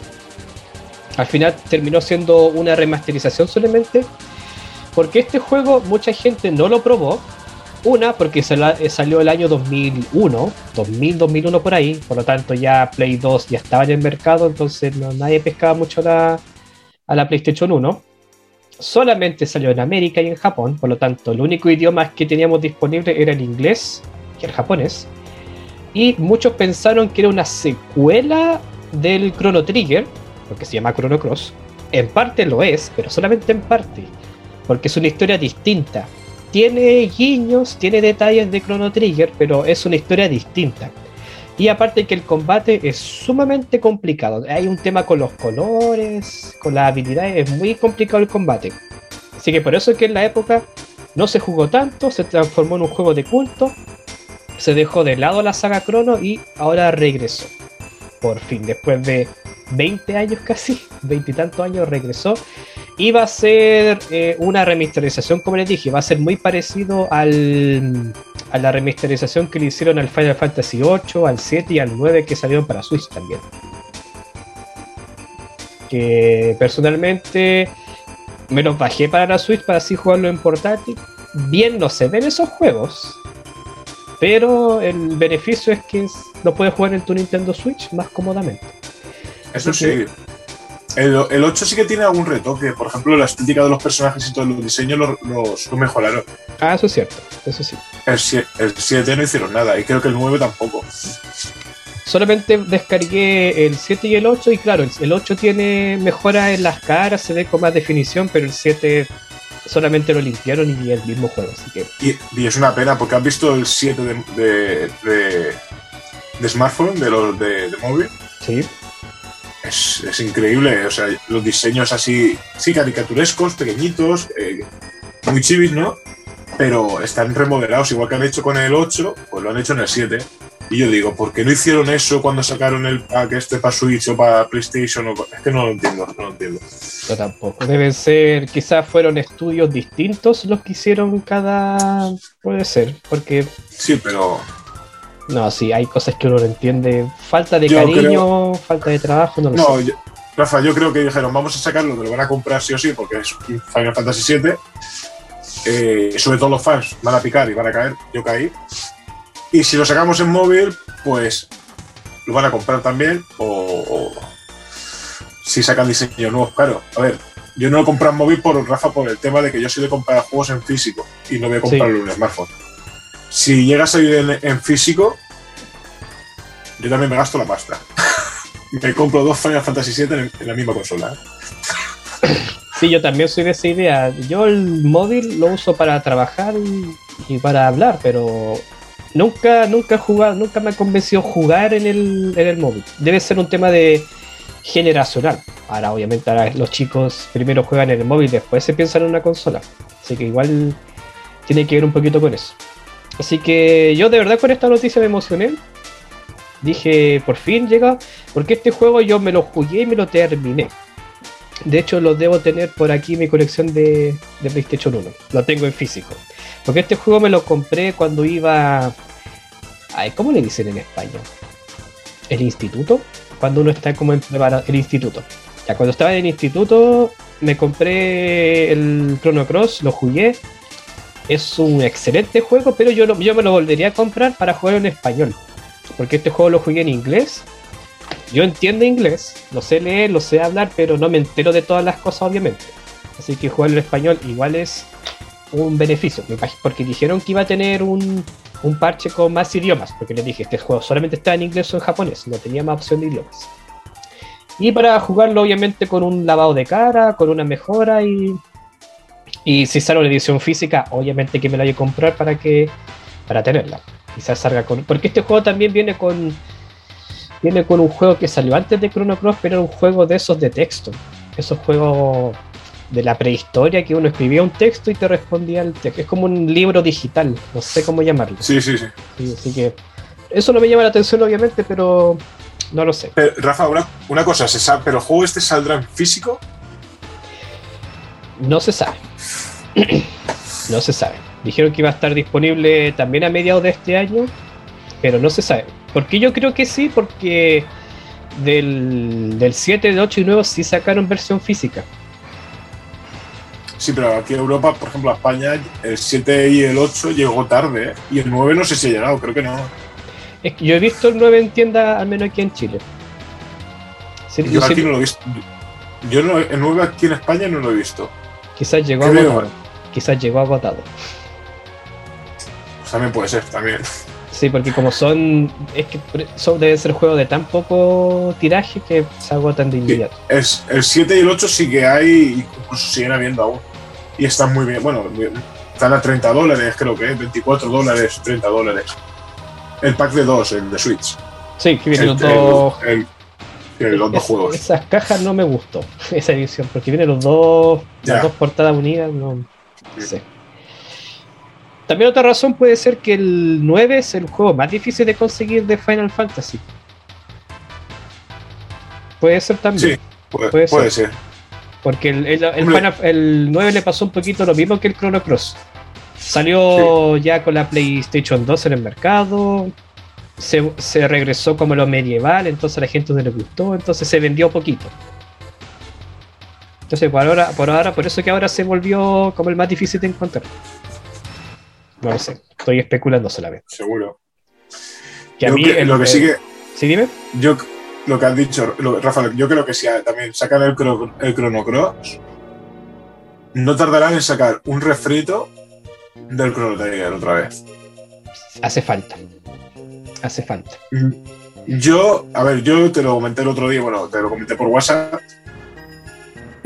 Al final terminó siendo una remasterización solamente. Porque este juego mucha gente no lo probó una, porque eh, salió el año 2001, 2000, 2001 por ahí, por lo tanto ya Play 2 ya estaba en el mercado, entonces nadie pescaba mucho a la PlayStation 1. Solamente salió en América y en Japón, por lo tanto el único idioma que teníamos disponible era el inglés y el japonés. Y muchos pensaron que era una secuela del Chrono Trigger, porque se llama Chrono Cross. En parte lo es, pero solamente en parte, porque es una historia distinta tiene guiños, tiene detalles de Chrono Trigger, pero es una historia distinta. Y aparte que el combate es sumamente complicado. Hay un tema con los colores, con las habilidades, es muy complicado el combate. Así que por eso es que en la época no se jugó tanto, se transformó en un juego de culto, se dejó de lado la saga Chrono y ahora regresó. Por fin, después de 20 años casi, 20 y tantos años regresó Iba a ser eh, una remasterización, como les dije, va a ser muy parecido al, a la remasterización que le hicieron al Final Fantasy VIII, al 7 y al 9 que salieron para Switch también. Que personalmente me los bajé para la Switch para así jugarlo en portátil. Bien no se ven esos juegos. Pero el beneficio es que lo puedes jugar en tu Nintendo Switch más cómodamente. Eso sí. El, 8 sí que tiene algún retoque. Por ejemplo, la estética de los personajes y todos los diseños los, mejoraron. Ah, eso es cierto. Eso sí. El, 7 no hicieron nada. Y creo que el 9 tampoco. Solamente descargué el 7 y el 8. Y claro, el 8 tiene mejora en las caras, se ve con más definición. Pero el 7 solamente lo limpiaron y el mismo juego. Así que... y, es una pena porque has visto el 7 de, de, smartphone, de los de, de móvil. Sí es, increíble. O sea, los diseños así, sí, caricaturescos, pequeñitos, eh, muy chivis, ¿no? Pero están remodelados, igual que han hecho con el 8, pues lo han hecho en el 7. Y yo digo, ¿por qué no hicieron eso cuando sacaron el pack este para Switch o para PlayStation? Es que no lo entiendo, no lo entiendo. Yo tampoco. Deben ser, quizás fueron estudios distintos los que hicieron cada. Puede ser, porque. Sí, pero no, sí, hay cosas que uno no entiende. Falta de cariño, falta de trabajo, no lo no, sé. Rafa, yo creo que dijeron, vamos a sacarlo, que lo van a comprar sí o sí, porque es Final Fantasy VII. Eh, sobre todo los fans van a picar y van a caer. Yo caí. Y si lo sacamos en móvil, pues lo van a comprar también. O, si sacan diseños nuevos, claro. A ver, yo no lo compré en móvil por Rafa por el tema de que yo soy de comprar juegos en físico y no voy a comprarlo en un smartphone si llegas a ir en, físico, yo también me gasto la pasta. me compro dos Final Fantasy VII en, la misma consola. Sí, yo también soy de esa idea. Yo el móvil lo uso para trabajar y, para hablar, pero nunca, nunca he jugado, nunca me ha convencido jugar en el, en el móvil. Debe ser un tema de generacional. Ahora, obviamente, ahora los chicos primero juegan en el móvil, después se piensan en una consola. Así que igual tiene que ver un poquito con eso. Así que yo de verdad con esta noticia me emocioné. Dije, por fin llega, porque este juego yo me lo jugué y me lo terminé. De hecho, lo debo tener por aquí mi colección de, de PlayStation 1. Lo tengo en físico. Porque este juego me lo compré cuando iba... Ay, ¿Cómo le dicen en España? ¿El instituto? Cuando uno está como en el instituto. Ya, cuando estaba en el instituto me compré el Chrono Cross, lo jugué es un excelente juego, pero yo, yo me lo volvería a comprar para jugar en español. Porque este juego lo jugué en inglés. Yo entiendo inglés, lo sé leer, lo sé hablar, pero no me entero de todas las cosas, obviamente. Así que jugar en español igual es un beneficio. Porque dijeron que iba a tener un, un parche con más idiomas. Porque les dije, este juego solamente está en inglés o en japonés, no tenía más opción de idiomas. Y para jugarlo, obviamente, con un lavado de cara, con una mejora y y si sale la edición física, obviamente que me la hay que comprar para que para tenerla. Quizás salga con. Porque este juego también viene con. Viene con un juego que salió antes de Chrono Cross, pero era un juego de esos de texto. Esos juegos de la prehistoria que uno escribía un texto y te respondía el texto. Es como un libro digital, no sé cómo llamarlo. Sí, sí, sí. así que eso no me llama la atención, obviamente, pero no lo sé. Rafa, una, una cosa, ¿se sabe, ¿pero el juego este saldrá en físico? No se sabe. no se sabe. Dijeron que iba a estar disponible también a mediados de este año, pero no se sabe. Porque yo creo que sí, porque del, del 7, del 8 y 9 sí sacaron versión física. Sí, pero aquí en Europa, por ejemplo, a España, el 7 y el 8 llegó tarde, ¿eh? y el 9 no sé si ha llegado, creo que no. Es que yo he visto el 9 en tienda, al menos aquí en Chile. yo aquí no lo he visto. Yo el 9 aquí en España no lo he visto. Quizás llegó agotado. Quizás llegó agotado. Pues también puede ser, también. Sí, porque como son. Es que son, deben ser juegos de tan poco tiraje que se agotan de inmediato. Es, el 7 y el 8 sí que hay, incluso siguen habiendo aún. Y están muy bien. Bueno, están a 30 dólares, creo que es, 24 dólares, 30 dólares. El pack de dos, el de Switch. Sí, que vienen los dos los dos juegos. Esas cajas no me gustó, esa edición, porque vienen los dos, las dos portadas unidas, no, También otra razón puede ser que el 9 es el juego más difícil de conseguir de Final Fantasy. Puede ser también. Sí, puede, ser. Porque el, el, 9 le pasó un poquito lo mismo que el Chrono Cross. Salió ya con la PlayStation 2 en el mercado, se, regresó como lo medieval, entonces a la gente no le gustó, entonces se vendió poquito. Entonces, por ahora, por ahora, por eso que ahora se volvió como el más difícil de encontrar. No lo sé, estoy especulando solamente. Seguro. Que a mí, lo que sigue. ¿Sí, dime? Yo, lo que has dicho, Rafa, yo creo que si también sacan el, el Chrono Cross, no tardarán en sacar un refrito del Chrono Trigger otra vez. Hace falta. Hace falta. Mm, yo, a ver, yo te lo comenté el otro día, bueno, te lo comenté por WhatsApp.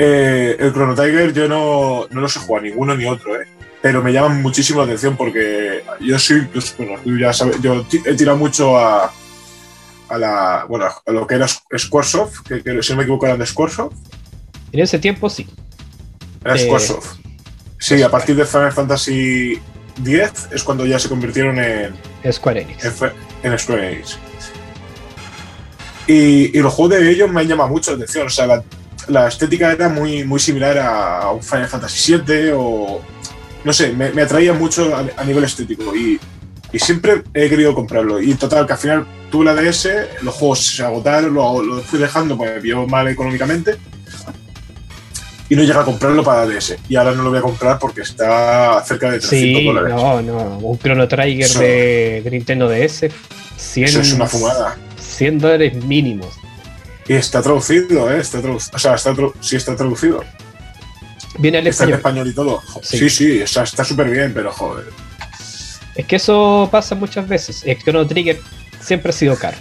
Eh, el Chrono Tiger yo no, no los he jugado ninguno ni otro, ¿eh? pero me llaman muchísimo la atención porque yo soy, pues, bueno, tú ya sabes, yo he tirado mucho a, a la, bueno, a lo que era Squaresoft, que, que si no me equivoco eran de Squaresoft. En ese tiempo sí. Era Squaresoft. Sí, a partir de Final Fantasy X es cuando ya se convirtieron en Square Enix. En, Square Enix. Y, y, los juegos de ellos me han llamado mucho la atención. O sea, la, estética era muy, muy similar a, un Final Fantasy VII o. No sé, me, atraía mucho a, nivel estético y, y, siempre he querido comprarlo. Y total, que al final tuve la DS, los juegos se agotaron, lo, lo fui dejando, pues me vio mal económicamente y no llega a comprarlo para DS. Y ahora no lo voy a comprar porque está cerca de 300 sí, dólares. No, no, un Chrono Trigger de, Nintendo DS. 100, eso es una fumada. 100 dólares mínimos. Y está traducido, ¿eh? Está traducido. O sea, está sí está traducido. Viene el está español. en español y todo. Sí, sí, está súper bien, pero joder. Es que eso pasa muchas veces. El Chrono Trigger siempre ha sido caro.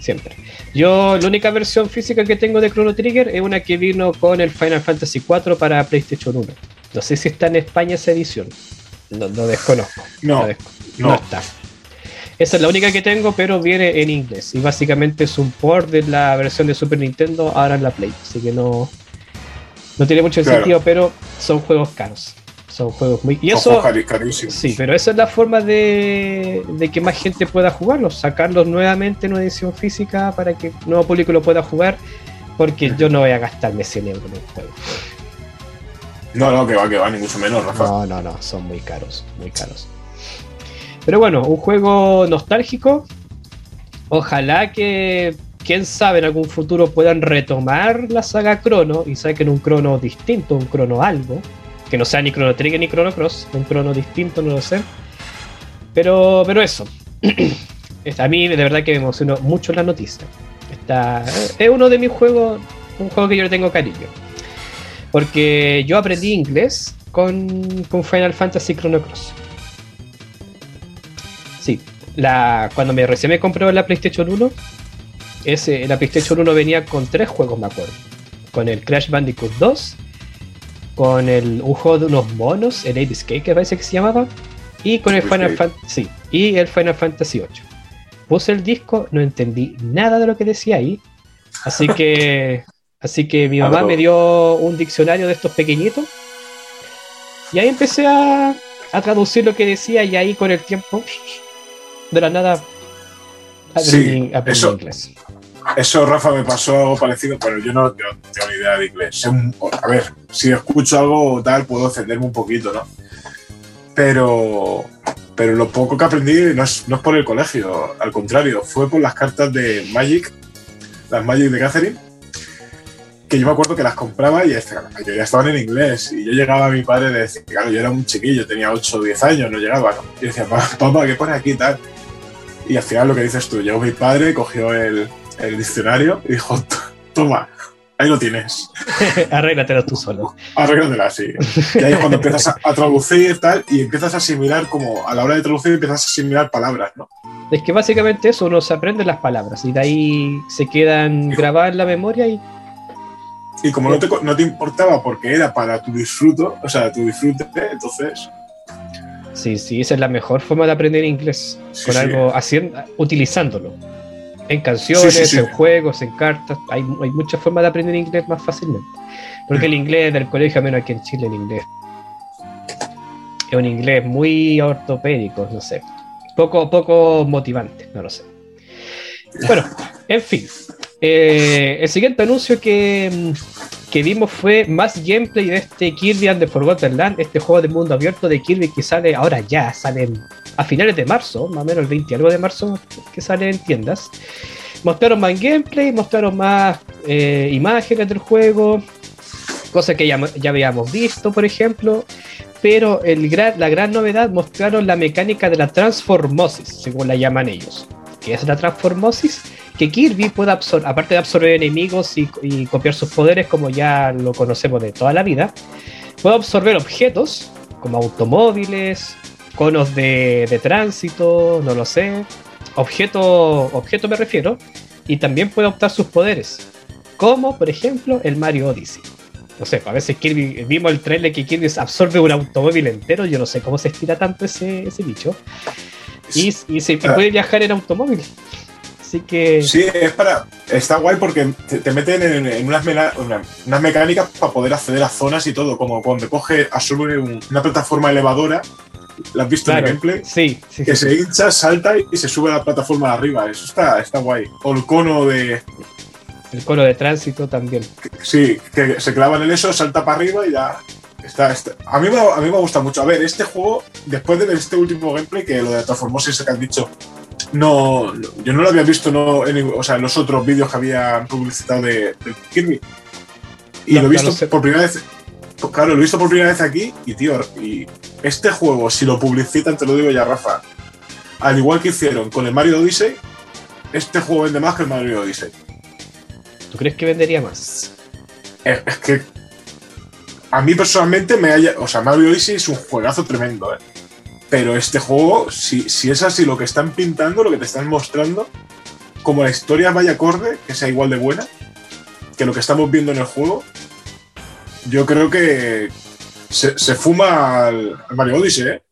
Siempre. Yo, la única versión física que tengo de Chrono Trigger es una que vino con el Final Fantasy IV para PlayStation 1. No sé si está en España esa edición. No, desconozco. No, no, está. Esa es la única que tengo, pero viene en inglés. Y básicamente es un port de la versión de Super Nintendo ahora en la Play. Así que no, no tiene mucho sentido, pero son juegos caros. Son juegos muy. Y eso. Sí, pero esa es la forma de, que más gente pueda jugarlos. Sacarlos nuevamente en una edición física para que el nuevo público lo pueda jugar. Porque yo no voy a gastarme 100 euros en el juego. No, no, que va, que va, ni mucho menos, Rafa. No, no, no, son muy caros, muy caros. Pero bueno, un juego nostálgico. Ojalá que, quién sabe, en algún futuro puedan retomar la saga Chrono y saquen un Chrono distinto, un Chrono algo que no sea ni Chrono Trigger ni Chrono Cross, un Chrono distinto, no lo sé. Pero, pero eso. a mí de verdad que me emocionó mucho la noticia. Está, es uno de mis juegos, un juego que yo le tengo cariño. Porque yo aprendí inglés con, con Final Fantasy Chrono Cross. La, cuando me recién me compré la PlayStation 1, ese, la PlayStation 1 venía con tres juegos, me acuerdo. Con el Crash Bandicoot 2, con el, un juego de unos monos, el Ape Escape que parece que se llamaba, y con el Final Fantasy, y el Final Fantasy 8. Puse el disco, no entendí nada de lo que decía ahí, así que, así que mi mamá me dio un diccionario de estos pequeñitos, y ahí empecé a, a traducir lo que decía, y ahí con el tiempo, de la nada, aprendí, inglés. Eso, Rafa, me pasó algo parecido, pero yo no, tengo ni idea de inglés. A ver, si escucho algo tal, puedo defenderme un poquito, ¿no? Pero, pero lo poco que aprendí no es, no es por el colegio, al contrario, fue por las cartas de Magic, las Magic de Catherine, que yo me acuerdo que las compraba y ya estaban en inglés. Y yo llegaba a mi padre y decía, claro, yo era un chiquillo, tenía 8 o 10 años, no llegaba, ¿no? Y decía, papá, ¿qué pone aquí tal? Y al final lo que dices tú, llegó mi padre, cogió el, el diccionario y dijo, toma, ahí lo tienes. Arréglatelo tú solo. Arréglatela, sí. Y ahí es cuando empiezas a, traducir tal y empiezas a asimilar como a la hora de traducir empiezas a asimilar palabras, ¿no? Es que básicamente eso, uno se aprende las palabras y de ahí se quedan grabadas en la memoria y... Y como no te, no te importaba porque era para tu disfruto, o sea, tu disfrute, entonces... Sí, sí, esa es la mejor forma de aprender inglés, con algo, haciendo, utilizándolo. En canciones, en juegos, en cartas. Hay, hay muchas formas de aprender inglés más fácilmente. Porque el inglés del colegio, menos aquí en Chile, el inglés es un inglés muy ortopédico, no sé. Poco, poco motivante, no lo sé. Bueno, en fin. Eh, el siguiente anuncio que, que, vimos fue más gameplay de este Kirby and the Forgotten Land, este juego de mundo abierto de Kirby que sale ahora ya, sale a finales de marzo, más o menos el 20 algo de marzo, que sale en tiendas. Mostraron más gameplay, mostraron más eh, imágenes del juego. cosa que ya, ya habíamos visto, por ejemplo, pero el la gran novedad mostraron la mecánica de la transformosis, según la llaman ellos. ¿Qué es la transformosis? Que Kirby puede absorber, aparte de absorber enemigos y, copiar sus poderes, como ya lo conocemos de toda la vida, puede absorber objetos como automóviles, conos de, tránsito, no lo sé, objeto, objeto me refiero, y también puede optar sus poderes, como por ejemplo el Mario Odyssey no sé, a veces Kirby, vimos el trailer que Kirby absorbe un automóvil entero, yo no sé cómo se estira tanto ese, ese bicho. Y, y se ah. puede viajar en automóvil. Así que. Sí, es para. Está guay porque te, meten en, unas, unas, mecánicas para poder acceder a zonas y todo. Como cuando coge, absorbe una plataforma elevadora. ¿La has visto en el gameplay? Sí, sí Que se hincha, salta y se sube a la plataforma de arriba. Eso está, está guay. O el cono de, el cono de tránsito también. Sí, que se clavan en eso, salta para arriba y ya. Está, A, mí me, a mí me gusta mucho. A ver, este juego, después de este último gameplay, que lo de Transformosis que han dicho, no, yo no lo había visto no, en, o sea, en los otros vídeos que había publicitado de, Kirby. Y lo he visto por primera vez. Claro, lo he visto por primera vez aquí y, tío, y este juego, si lo publicitan, te lo digo ya, Rafa, al igual que hicieron con el Mario Odyssey, este juego vende más que el Mario Odyssey. ¿Tú crees que vendería más? Es, que a mí personalmente me haya. O sea, Mario Odyssey es un juegazo tremendo, ¿eh? Pero este juego, si, si es así lo que están pintando, lo que te están mostrando, como la historia vaya acorde, que sea igual de buena que lo que estamos viendo en el juego, yo creo que se, fuma al, Mario Odyssey, ¿eh?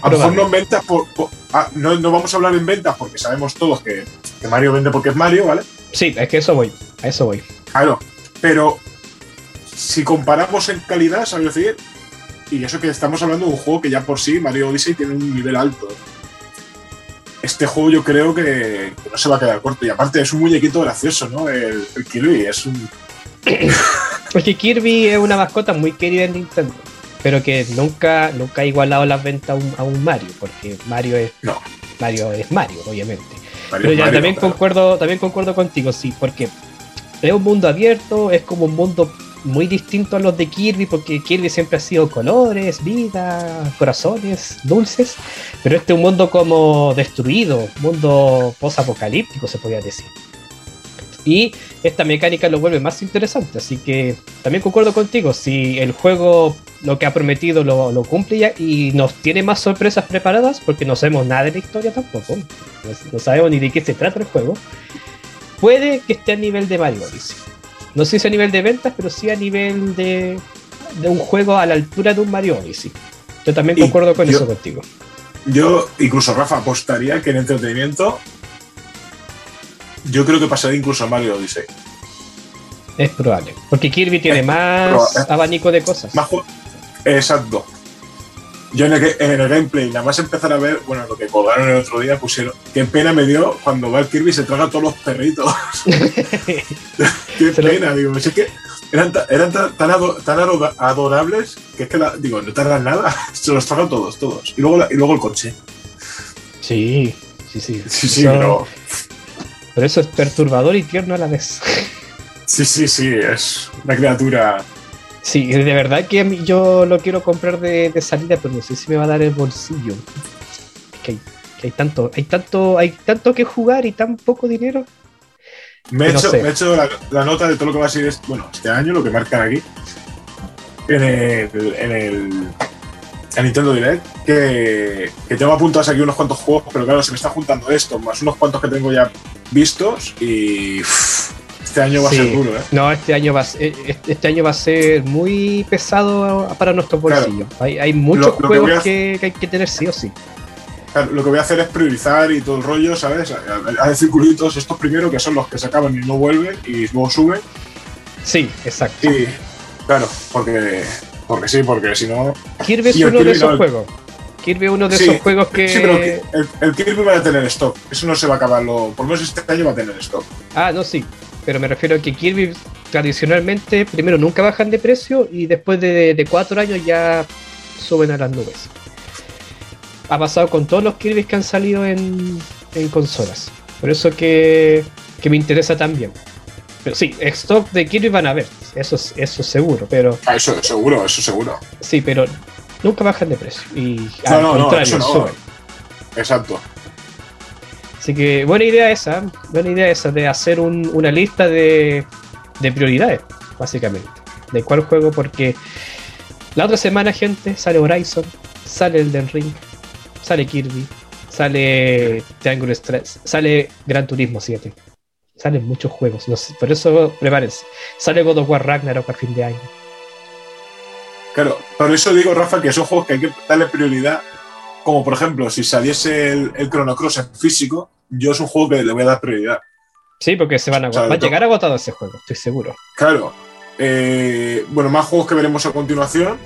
a lo mejor no en ventas, por, ah, no, vamos a hablar en ventas porque sabemos todos que, que, Mario vende porque es Mario, ¿vale? Sí, es que eso voy, a eso voy. Claro, pero si comparamos en calidad, ¿sabes decir? Y eso que estamos hablando de un juego que ya por sí, Mario Odyssey, tiene un nivel alto. Este juego yo creo que, no se va a quedar corto. Y aparte es un muñequito gracioso, ¿no? El, Kirby es un... Porque Kirby es una mascota muy querida en Nintendo pero que nunca, nunca ha igualado las ventas a un, a un Mario, porque Mario es no. Mario es Mario, obviamente. Pero ya también concuerdo, también concuerdo contigo, sí, porque es un mundo abierto, es como un mundo muy distinto a los de Kirby, porque Kirby siempre ha sido colores, vida, corazones, dulces, pero este es un mundo como destruido, mundo post-apocalíptico se podría decir. Y esta mecánica lo vuelve más interesante, así que también concuerdo contigo, si el juego lo que ha prometido lo, cumple ya y nos tiene más sorpresas preparadas, porque no sabemos nada de la historia tampoco, no, sabemos ni de qué se trata el juego, puede que esté a nivel de Mario. No sé si a nivel de ventas, pero sí a nivel de, un juego a la altura de un Mario Odyssey. Yo también concuerdo con eso contigo. Yo, incluso Rafa, apostaría que en entretenimiento yo creo que pasaría incluso a Mario Odyssey. Es probable. Porque Kirby tiene más abanico de cosas. Más Exacto. Yo en el, gameplay, nada más empezar a ver, bueno, lo que colgaron el otro día, pusieron. Qué pena me dio cuando va el Kirby y se traga a todos los perritos. Qué pena, digo. Es que eran, eran tan, tan, adorables que es que, digo, no tardan nada. Se los traga todos, todos. Y luego, y luego el coche. Sí, sí, sí. Sí, sí, pero. Pero eso es perturbador y tierno a la vez. Sí, sí, sí, es una criatura. Sí, de verdad que yo lo quiero comprar de, salida, pero no sé si me va a dar el bolsillo. Que hay, tanto, hay tanto, hay tanto que jugar y tan poco dinero. Me he, hecho, la, nota de todo lo que va a ser bueno, este año, lo que marcan aquí. En el, en el Nintendo Direct, que, que tengo apuntados aquí unos cuantos juegos, pero claro, se me está juntando esto, más unos cuantos que tengo ya vistos y este año va a ser duro, ¿eh? No, este año va a ser, este, este año va a ser muy pesado para nuestros bolsillos. hay, muchos juegos que, hay que tener sí o sí. lo que voy a hacer es priorizar y todo el rollo, ¿sabes? Hay circulitos, estos primero que son los que se acaban y no vuelven y luego suben. Sí, exacto. Y, claro, porque, porque sí, porque si no. Kirby es uno de esos juegos. Kirby es uno de esos juegos que. Sí, pero el, Kirby va a tener stock. Eso no se va a acabar. Lo, por lo menos este año va a tener stock. Ah, no, sí. Pero me refiero a que Kirby tradicionalmente, primero nunca bajan de precio y después de, cuatro años ya suben a las nubes. Ha pasado con todos los Kirby que han salido en, consolas. Por eso que, que me interesa también. pero sí, stock de Kirby van a ver, eso, eso seguro, pero. Ah, eso seguro, eso seguro. Sí, pero nunca bajan de precio. Y al contrario, suben. Exacto. Así que buena idea esa, buena idea esa de hacer una lista de, de prioridades, básicamente. De cuál juego, porque la otra semana, gente, sale Horizon, sale Elden Ring, sale Kirby, sale Triangle Stress, sale Gran Turismo 7. Salen muchos juegos, por eso prepárense. Sale God of War Ragnarok a fin de año. Claro, por eso digo, Rafa, que son juegos que hay que darle prioridad. Como por ejemplo, si saliese el, el Chrono Cross en físico, yo es un juego que le voy a dar prioridad. Sí, porque se van a, va a llegar agotado ese juego, estoy seguro. Claro. Eh, bueno, más juegos que veremos a continuación.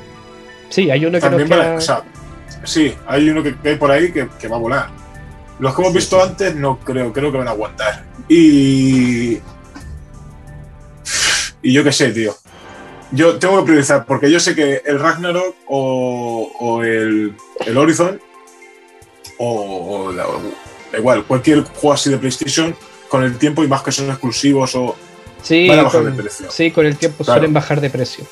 Sí, hay uno que También Sí, hay uno que, hay por ahí que, va a volar. Los que hemos visto antes no creo, creo que van a aguantar. Y. Y yo qué sé, tío. Yo tengo que priorizar, porque yo sé que el Ragnarok o, el, el, Horizon o, igual, cualquier juego así de PlayStation, con el tiempo y más que son exclusivos o sí, van a bajar de precio. Sí, con el tiempo suelen bajar de precio.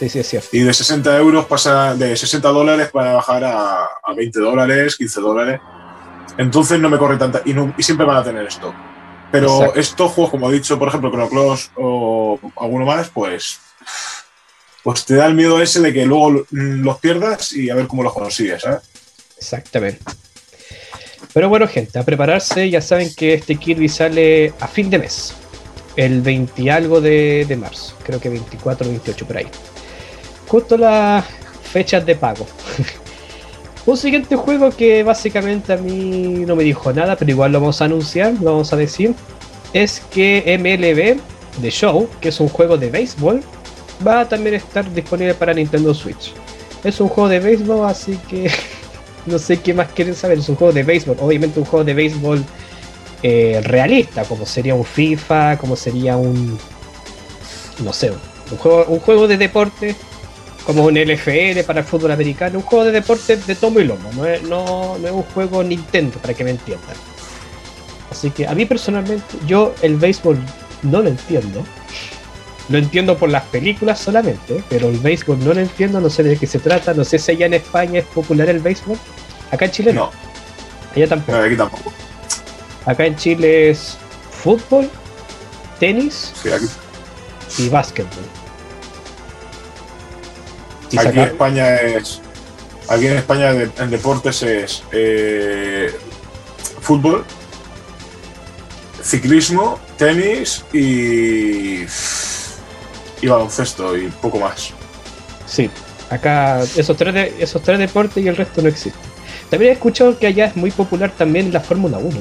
Sí, sí, es cierto. Y de 60 euros pasa de 60 dólares para bajar a, 20 dólares, 15 dólares. Entonces no me corre tanta. Y, siempre van a tener esto. Pero estos juegos, como he dicho, por ejemplo, Chrono Cross o alguno más, pues. Pues te da el miedo ese de que luego los pierdas y a ver cómo los consigues, ¿sabes? Exactamente. Pero bueno, gente, a prepararse. Ya saben que este Kirby sale a fin de mes. El 20 y algo de, de marzo. Creo que 24 o 28 por ahí justo las fechas de pago. Un siguiente juego que básicamente a mí no me dijo nada, pero igual lo vamos a anunciar, lo vamos a decir, es que MLB The Show, que es un juego de béisbol, va a también estar disponible para Nintendo Switch. Es un juego de béisbol, así que no sé qué más quieren saber. Es un juego de béisbol, obviamente un juego de béisbol eh, realista, como sería un FIFA, como sería un, no sé, un juego, un juego de deporte como un LFR para el fútbol americano, un juego de deporte de tomo y lomo, no es, no, es un juego Nintendo, para que me entiendan. Así que a mí personalmente, yo el béisbol no lo entiendo. Lo entiendo por las películas solamente, pero el béisbol no lo entiendo, no sé de qué se trata, no sé si allá en España es popular el béisbol. Acá en Chile no. Allá tampoco. aquí tampoco. Acá en Chile es fútbol, tenis y básquetbol. Aquí en España es. Aquí en España en deportes es eh, fútbol, ciclismo, tenis y, y baloncesto y poco más. Sí, acá esos tres, esos tres deportes y el resto no existen. También he escuchado que allá es muy popular también la Fórmula 1.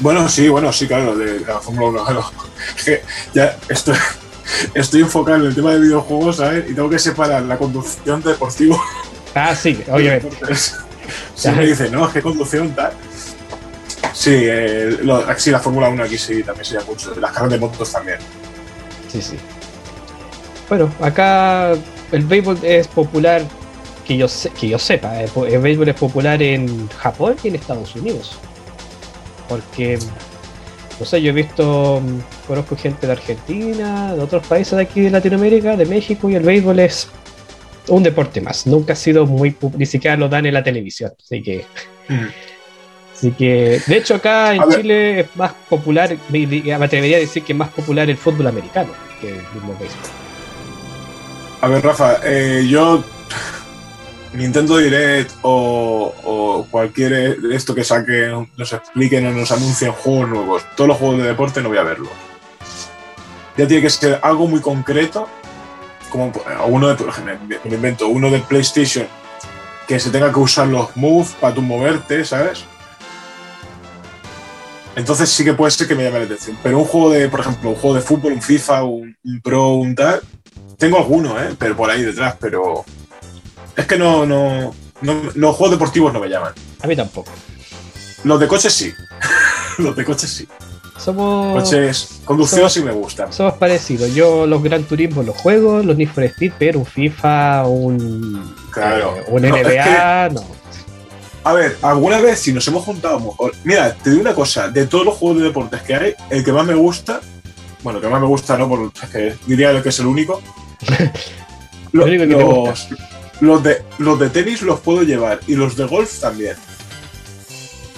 Bueno, sí, bueno, sí, claro, de la Fórmula 1. ya esto, estoy enfocado en el tema de videojuegos, ¿sabes? Y tengo que separar la conducción deportiva. Ah, sí, obviamente. Si me dice, no, qué conducción tal. Sí, eh, sí, la Fórmula 1 aquí sí también sería mucho. Las carreras de motos también. Sí, sí. Bueno, acá el béisbol es popular, que yo, que yo sepa, eh, el béisbol es popular en Japón y en Estados Unidos. Porque no sé, yo he visto, mm, conozco gente de Argentina, de otros países de aquí de Latinoamérica, de México, y el béisbol es un deporte más. Nunca ha sido muy, ni siquiera lo dan en la televisión. Así que, mm. Así que, de hecho acá en Chile es más popular, me atrevería a decir que es más popular el fútbol americano que el mismo béisbol. A ver, Rafa, eh, yo Nintendo Direct o, cualquier esto que saquen, nos expliquen o nos anuncien juegos nuevos, todos los juegos de deporte no voy a verlos. Ya tiene que ser algo muy concreto, como uno de, por ejemplo, me invento, uno de PlayStation, que se tenga que usar los moves para tú moverte, ¿sabes? Entonces sí que puede ser que me llame la atención. Pero un juego de, por ejemplo, un juego de fútbol, un FIFA, un, un Pro, un tal, tengo alguno, ¿eh? Pero por ahí detrás, pero es que no, no, Los juegos deportivos no me llaman. A mí tampoco. Los de coches sí. los de coches sí. Somos. Coches, conducción sí me gustan. Somos parecidos. Yo los Gran Turismo los juego, los Need for Speed, pero un FIFA, un. Claro. Eh, un NBA, no, A ver, alguna vez si nos hemos juntado mejor. Mira, te digo una cosa: de todos los juegos de deportes que hay, el que más me gusta bueno, que más me gusta, ¿no? Por, que diría que es el único. los, los, de, los de tenis los puedo llevar y los de golf también.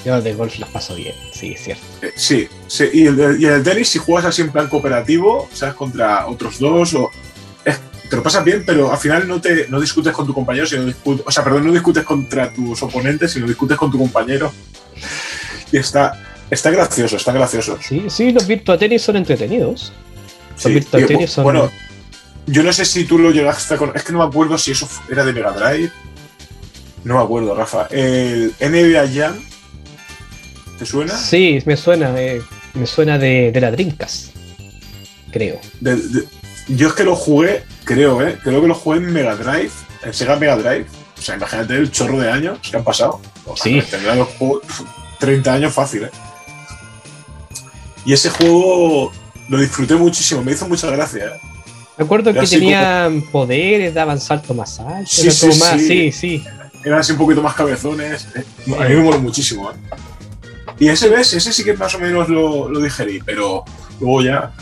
Yo de golf los paso bien, sí, es cierto. Eh, sí, sí, y el, y el tenis, si juegas así en plan cooperativo, ¿sabes? Contra otros dos, o. te lo pasas bien, pero al final no, te, no discutes con tu compañero, sino discutes, o sea, perdón, no discutes contra tus oponentes, sino discutes con tu compañero. Y está, está gracioso, está gracioso. Sí, sí, los Virtua Tenis son entretenidos. Los sí, Virtua Tenis son. Bueno, yo no sé si tú lo llegaste con. Es que no me acuerdo si eso era de Mega Drive. No me acuerdo, Rafa. El NBA Jam ¿Te suena? Sí, me suena. me suena de, de la Drinkas. Creo. yo es que lo jugué, creo, ¿eh? Creo que lo jugué en Mega Drive, en Sega Mega Drive. O sea, imagínate el chorro de años que han pasado. sí. Tendrá 30 años fácil, ¿eh? Y ese juego lo disfruté muchísimo, me hizo mucha gracia. ¿eh? Me acuerdo que tenían poderes, daban salto más alto. Sí, sí, sí. sí, Eran así un poquito más cabezones. Eh, a mí me moló muchísimo. ¿eh? Y ese ves, ese sí que más o menos lo, lo digerí, pero luego ya.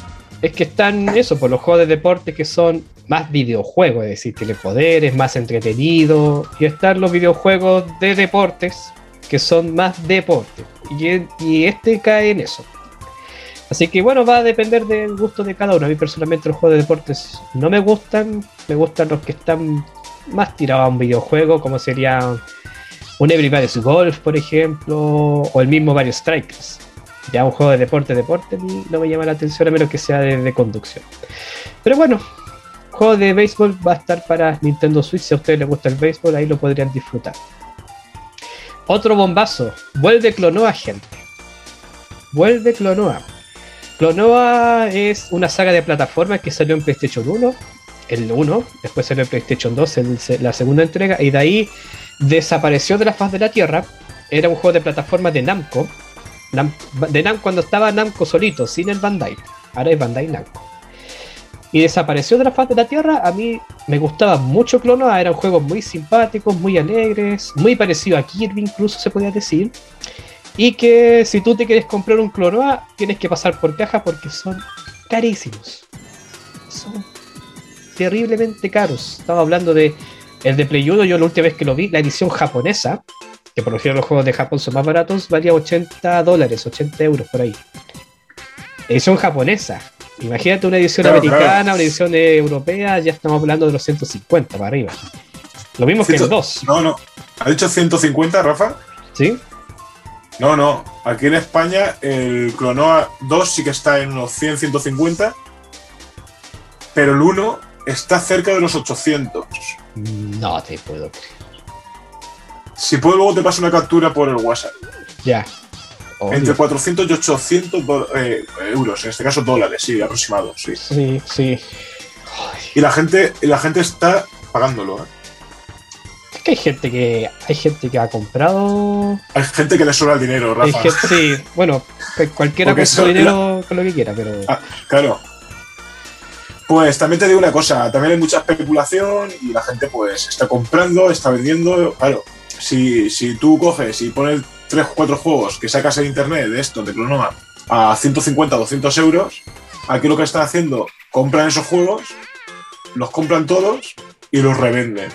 Es que están eso, por los juegos de deporte que son más videojuegos, es decir, tiene poderes, más entretenido. Y están los videojuegos de deportes que son más deportes. Y, y este cae en eso. Así que bueno, va a depender del gusto de cada uno. A mí personalmente los juegos de deportes no me gustan. Me gustan los que están más tirados a un videojuego, como sería un Everybody's Golf, por ejemplo, o el mismo Mario Strikers. Ya un juego de deporte, deporte, no me llama la atención a menos que sea de, conducción. Pero bueno, juego de béisbol va a estar para Nintendo Switch. Si a ustedes les gusta el béisbol, ahí lo podrían disfrutar. Otro bombazo. Vuelve Clonoa, gente. Vuelve Clonoa. Clonoa es una saga de plataformas que salió en PlayStation 1, el 1, después salió en PlayStation 2, la segunda entrega, y de ahí desapareció de la faz de la Tierra. Era un juego de plataforma de Namco. de Namco cuando estaba Namco solito, sin el Bandai. Ahora es Bandai Namco. Y desapareció de la faz de la Tierra. A mí me gustaba mucho Clonoa. Eran juegos muy simpáticos, muy alegres, muy parecido a Kirby incluso se podía decir. Y que si tú te quieres comprar un Clonoa, tienes que pasar por caja porque son carísimos. Son terriblemente caros. Estaba hablando de el de Play 1, yo la última vez que lo vi, la edición japonesa, que por lo general los juegos de Japón son más baratos, valía 80 dólares, 80 euros por ahí. Edición japonesa. Imagínate una edición americana, una edición europea, ya estamos hablando de los 150 para arriba. Lo mismo que el 2. No, no. ¿Ha dicho 150, Rafa? Sí. No, no. Aquí en España el Clonoa 2 sí que está en los 100, 150. Pero el 1 está cerca de los 800. No te puedo creer. Si puedo, luego te paso una captura por el WhatsApp. Ya. Entre 400 y 800 eh, euros, en este caso dólares, sí, aproximado, sí. Sí, sí. Y la gente, la gente está pagándolo, ¿eh? Es que hay gente que hay gente que ha comprado. Hay gente que le sobra el dinero, Rafa. sí, bueno, cualquiera con su dinero con lo que quiera, pero. Ah, claro, pues también te digo una cosa, también hay mucha especulación y la gente pues está comprando, está vendiendo. Claro, si, si tú coges y pones 3 o 4 juegos que sacas en internet de esto, de Clonoma, a 150 200 euros, aquí lo que están haciendo, compran esos juegos, los compran todos y los revenden.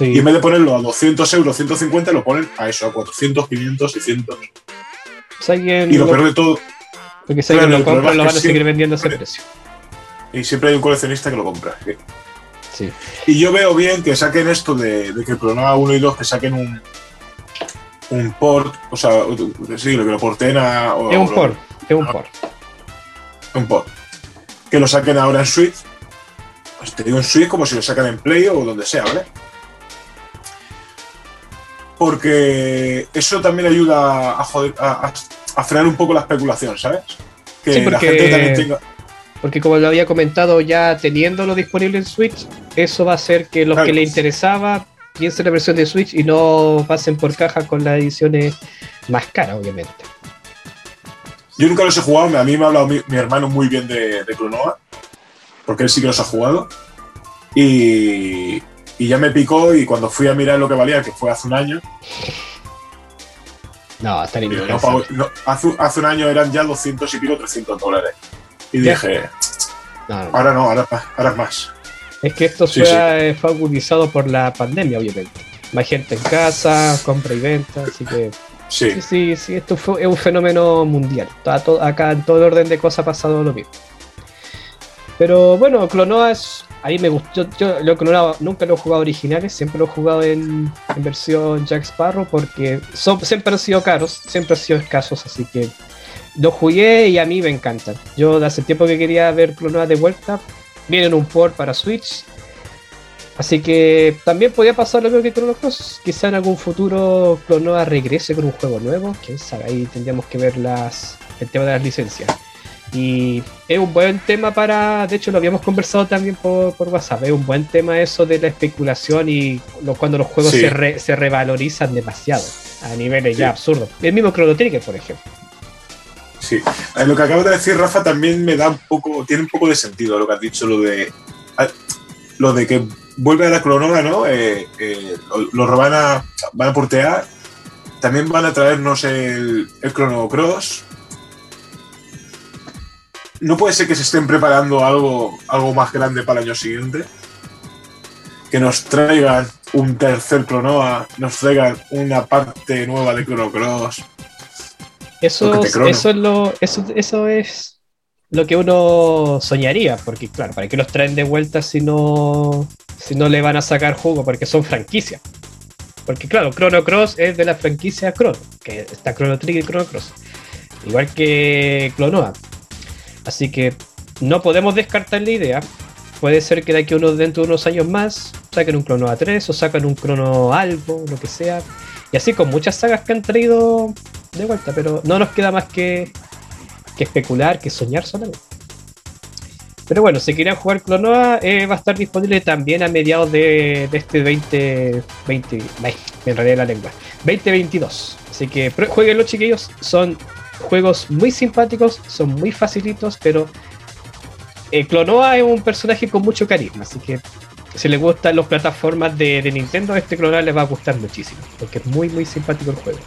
Y en vez de ponerlo a 200 euros, 150, lo ponen a eso, a 400, 500, 600. y lo peor de todo. Porque si alguien lo compra, lo van a seguir vendiendo a ese precio. Y siempre hay un coleccionista que lo compra. ¿sí? Y yo veo bien que saquen esto de, que el programa 1 y 2 que saquen un, un port, o sea, sí, lo que lo porten a. es un port, es un port. Un port. Que lo saquen ahora en Switch. Pues te digo en Switch como si lo sacan en Play o donde sea, ¿vale? Porque eso también ayuda a, a, a, frenar un poco la especulación, ¿sabes? Que la gente también tenga porque como lo había comentado ya teniéndolo disponible en Switch, eso va a hacer que los que le interesaba piensen la versión de Switch y no pasen por caja con las ediciones más caras, obviamente. Yo nunca los he jugado, a mí me ha hablado mi, hermano muy bien de, de Clonoa, porque él sí que los ha jugado. Y, ya me picó y cuando fui a mirar lo que valía, que fue hace un año. No, está hace, hace un año eran ya 200 y pico, 300 dólares. Y dije, Ahora no, ahora, es más. Es que esto fue, eh, fue agudizado por la pandemia, obviamente. Más gente en casa, compra y venta, así que Sí. sí, sí, esto fue, es un fenómeno mundial. acá en todo el orden de cosas ha pasado lo mismo. Pero bueno, Clonoa es. Ahí me gustó. Yo, lo Clonoa nunca lo he jugado originales, siempre lo he jugado en, versión Jack Sparrow porque son, siempre han sido caros, siempre han sido escasos, así que lo jugué y a mí me encantan. Yo de hace tiempo que quería ver Clonoa de vuelta. Vienen un port para Switch Así que también podría pasar lo mismo que Chrono Cross. Quizá en algún futuro Clonoa regrese con un juego nuevo. Quién sabe, ahí tendríamos que ver las, el tema de las licencias. Y es un buen tema para. De hecho, lo habíamos conversado también por, WhatsApp. Es un buen tema eso de la especulación y cuando los juegos se, revalorizan demasiado a niveles ya absurdos. El mismo Chrono Trigger, por ejemplo. Sí, lo que acabo de decir, Rafa, también me da un poco. Tiene un poco de sentido lo que has dicho, lo de. Ah, lo de que vuelve a la cronona, ¿no? Eh, eh, lo, van a, van a portear. También van a traernos el, el Chrono Cross. No puede ser que se estén preparando algo, algo más grande para el año siguiente. Que nos traigan un tercer Cronoa, nos traigan una parte nueva de Chrono Cross. Eso, eso, es lo, eso, eso es lo que uno soñaría, porque claro, ¿para qué los traen de vuelta si no, si no le van a sacar jugo? Porque son franquicias. Porque claro, Chrono Cross es de la franquicia Chrono, que está Chrono Trigger y Chrono Cross. Igual que Clonoa. Así que no podemos descartar la idea. Puede ser que de aquí unos, dentro de unos años más saquen un Clonoa 3 o saquen un Chrono algo, lo que sea. Y así con muchas sagas que han traído de vuelta, pero no nos queda más que que especular, que soñar solamente. Pero bueno, si quieren jugar Clonoa, eh, va a estar disponible también a mediados de, este 2020. en realidad la lengua. 2022. Así que jueguenlo, chiquillos. Son juegos muy simpáticos, son muy facilitos, pero eh, Clonoa es un personaje con mucho carisma. Así que si les gustan las plataformas de, de Nintendo, este Clonoa les va a gustar muchísimo. Porque es muy, muy simpático el juego.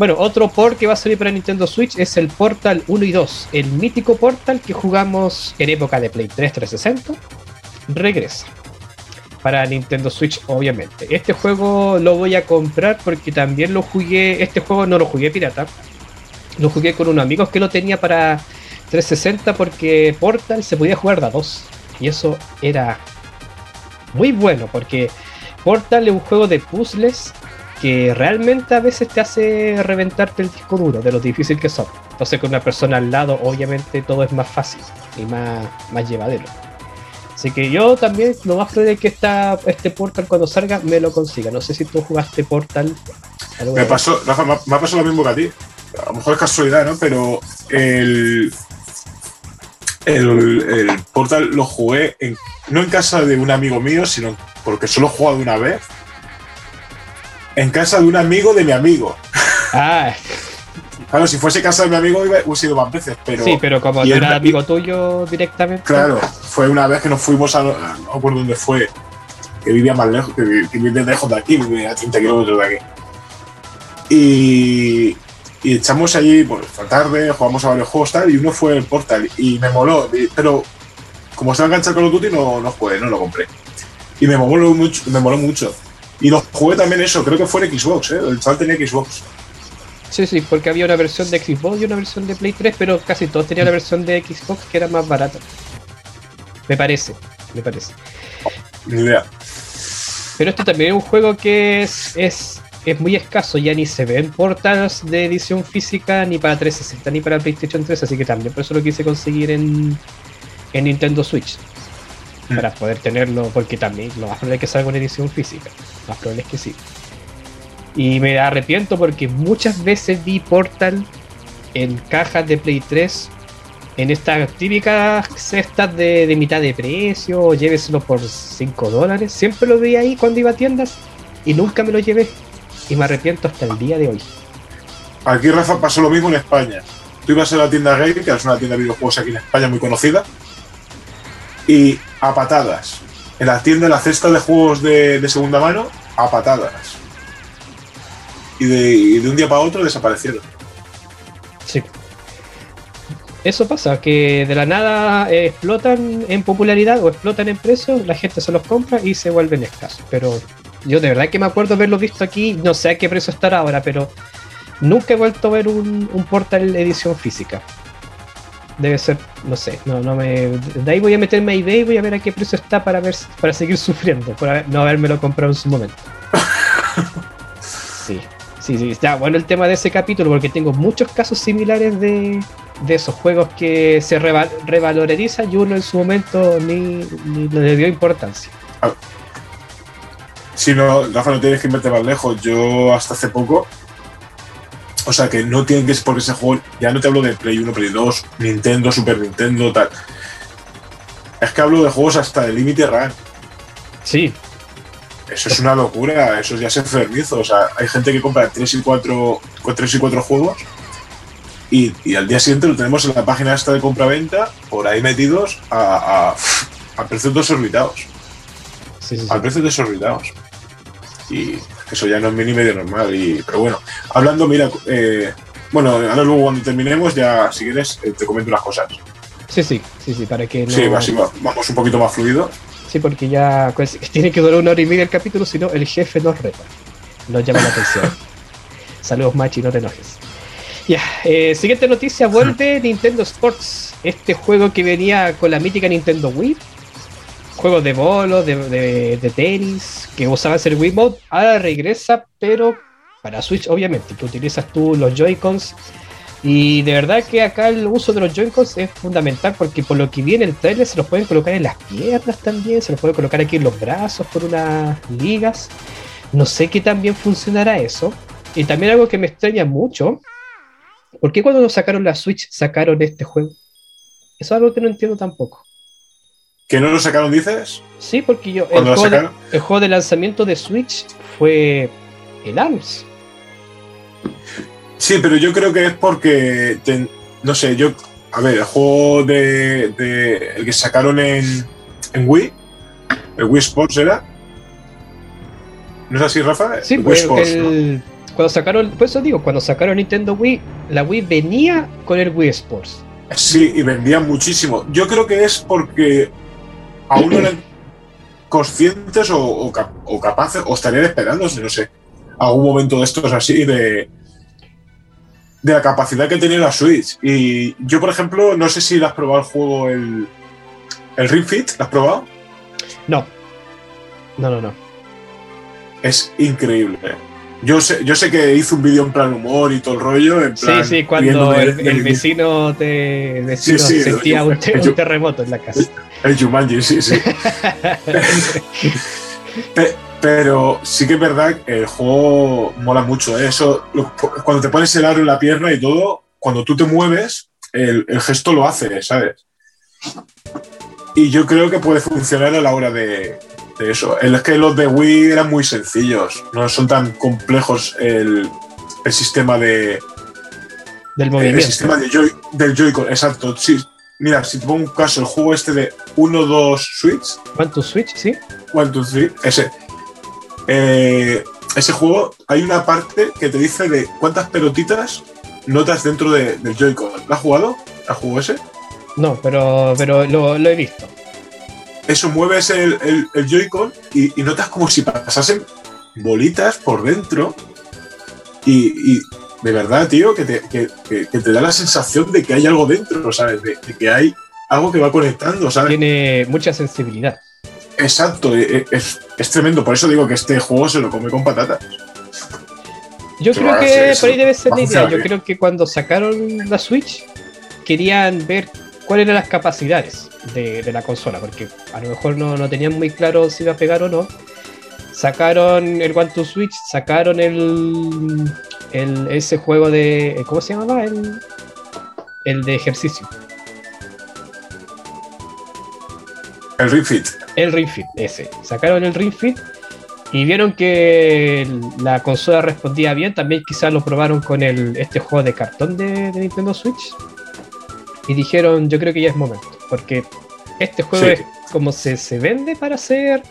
Bueno, otro port que va a salir para Nintendo Switch es el Portal 1 y 2. El mítico Portal que jugamos en época de Play 3 360 regresa para Nintendo Switch, obviamente. Este juego lo voy a comprar porque también lo jugué. Este juego no lo jugué pirata. Lo jugué con unos amigos que lo tenía para 360 porque Portal se podía jugar de a dos. Y eso era muy bueno porque Portal es un juego de puzzles que realmente a veces te hace reventarte el disco duro de lo difícil que son. Entonces con una persona al lado obviamente todo es más fácil y más, más llevadero. Así que yo también lo más probable es que esta, este Portal cuando salga me lo consiga. No sé si tú jugaste Portal. Me pasó, Rafa, me ha pasado lo mismo que a ti. A lo mejor es casualidad, ¿no? Pero el, el, el Portal lo jugué en, no en casa de un amigo mío, sino porque solo he jugado una vez en casa de un amigo de mi amigo. Ah. Claro, si fuese casa de mi amigo hubiera sido más veces, pero. Sí, pero como era amigo tuyo directamente. Claro, fue una vez que nos fuimos a. No por dónde fue. Que vivía más lejos, que, vivía lejos de aquí, vivía a 30 kilómetros de aquí. Y, y echamos allí, por esta tarde, jugamos a varios juegos tal, y uno fue el Portal, y me moló, pero como estaba enganchado con los Duty, no, no jugué, no lo compré. Y me moló mucho, me moló mucho. Y lo jugué también eso, creo que fue en Xbox, ¿eh? El chaval tenía Xbox. Sí, sí, porque había una versión de Xbox y una versión de Play 3, pero casi todos tenían la versión de Xbox que era más barata. Me parece, me parece. Ni idea. Pero este también es un juego que es, es, es muy escaso, ya ni se ven portadas de edición física ni para 360 ni para PlayStation 3, así que también por eso lo quise conseguir en, en Nintendo Switch para poder tenerlo, porque también lo más probable es que salga una edición física, más probable es que sí. Y me arrepiento porque muchas veces vi Portal en cajas de Play 3 en estas típicas cestas de, mitad de precio, o lléveselo por 5 dólares. Siempre lo vi ahí cuando iba a tiendas y nunca me lo llevé. Y me arrepiento hasta el día de hoy. Aquí, Rafa, pasó lo mismo en España. Tú ibas a la tienda Game, que es una tienda de videojuegos aquí en España muy conocida, y a patadas. En la tienda, en la cesta de juegos de, segunda mano, a patadas. Y de, un día para otro desaparecieron. Sí. Eso pasa, que de la nada eh, explotan en popularidad o explotan en precio, la gente se los compra y se vuelven escasos. Pero yo de verdad que me acuerdo haberlo visto aquí, no sé a qué precio estará ahora, pero nunca he vuelto a ver un, un portal edición física. Debe ser, no sé, no, no me. De ahí voy a meterme a eBay y voy a ver a qué precio está para ver para seguir sufriendo, por haber, no habérmelo comprado en su momento. sí, sí, sí. Está bueno el tema de ese capítulo porque tengo muchos casos similares de, de esos juegos que se revalorizan y uno en su momento ni, le dio importancia. Ah. Si no, Rafa, no tienes que irte más lejos. Yo hasta hace poco o sea que no tienen que ser porque ese juego, ya no te hablo de Play 1, Play 2, Nintendo, Super Nintendo, tal. Es que hablo de juegos hasta el límite RAM. Sí. Eso es una locura, eso ya es enfermizo. O sea, hay gente que compra 3 y 4, 3 y 4 juegos y, al día siguiente lo tenemos en la página esta de compra-venta, por ahí metidos a, a, precios desorbitados. Sí, sí, sí. A precios desorbitados. Y eso ya no es mini medio normal. Y, pero bueno, hablando, mira, eh, bueno, ahora luego cuando terminemos, ya si quieres, eh, te comento unas cosas. Sí, sí, sí, sí, para que no... Sí, así vamos un poquito más fluido. Sí, porque ya pues, tiene que durar una hora y media el capítulo, si no, el jefe nos reta. Nos llama la atención. Saludos, Machi, no te enojes. Ya, eh, siguiente noticia, vuelve Nintendo Sports, este juego que venía con la mítica Nintendo Wii, juegos de bolos, de, tenis, que usaba ser Wiimote, ahora regresa, pero para Switch, obviamente, que utilizas tú los Joy-Cons. Y de verdad que acá el uso de los Joy-Cons es fundamental porque por lo que viene el trailer se los pueden colocar en las piernas también, se los puede colocar aquí en los brazos por unas ligas. No sé qué también funcionará eso. Y también algo que me extraña mucho, ¿por qué cuando sacaron la Switch sacaron este juego? Eso es algo que no entiendo tampoco. ¿Que no lo sacaron, dices? Sí, porque yo. El juego, de, el juego, de, lanzamiento de Switch fue el ARMS. Sí, pero yo creo que es porque. no sé, yo. A ver, el juego de. el que sacaron en, en Wii. El Wii Sports era. ¿No es así, Rafa? Sí, pues el, cuando sacaron. Pues eso digo, cuando sacaron Nintendo Wii, la Wii venía con el Wii Sports. Sí, y vendía muchísimo. Yo creo que es porque aún no eran conscientes o, capaces, o estarían esperando, no sé, algún momento de estos así de, de la capacidad que tenía la Switch. Y yo, por ejemplo, no sé si la has probado el juego, el, el Ring Fit, ¿la has probado? No. No, no, no. Es increíble. Yo sé, yo sé que hizo un vídeo en plan humor y todo el rollo. En plan, sí, sí, cuando el, vecino, te, sentía un, terremoto en la casa. El Jumanji, sí, sí. Pero sí que es verdad que el juego mola mucho. ¿eh? Eso, cuando te pones el aro en la pierna y todo, cuando tú te mueves, el, gesto lo hace, ¿sabes? Y yo creo que puede funcionar a la hora de, eso. Es que los de Wii eran muy sencillos, no son tan complejos el, sistema de. Del movimiento. El sistema de Joy, del Joy-Con, exacto. Sí, Mira, si te pongo un caso, el juego este de 1, 2 Switch. To Switch, sí. To Switch, ese. Eh, ese juego, hay una parte que te dice de cuántas pelotitas notas dentro del Joy-Con. ¿Lo has jugado? ¿Has jugado ese? No, pero, pero lo, he visto. Eso, mueves el, el, Joy-Con y, notas como si pasasen bolitas por dentro. y, de verdad, tío, que te, que, te, da la sensación de que hay algo dentro, ¿sabes? De, que hay algo que va conectando, ¿sabes? Tiene mucha sensibilidad. Exacto, e, e, es, es, tremendo. Por eso digo que este juego se lo come con patatas. Yo creo que por ahí debe ser la idea. Yo creo que cuando sacaron la Switch, querían ver cuáles eran las capacidades de, de, la consola, porque a lo mejor no, no tenían muy claro si iba a pegar o no. Sacaron el One to Switch, sacaron el, el, ese juego de. ¿Cómo se llamaba? El, el de ejercicio. El Ring Fit. El Ring Fit, ese. Sacaron el Ring Fit y vieron que la consola respondía bien. También quizás lo probaron con el, este juego de cartón de, Nintendo Switch. Y dijeron, yo creo que ya es momento. Porque este juego es como se, se vende para ser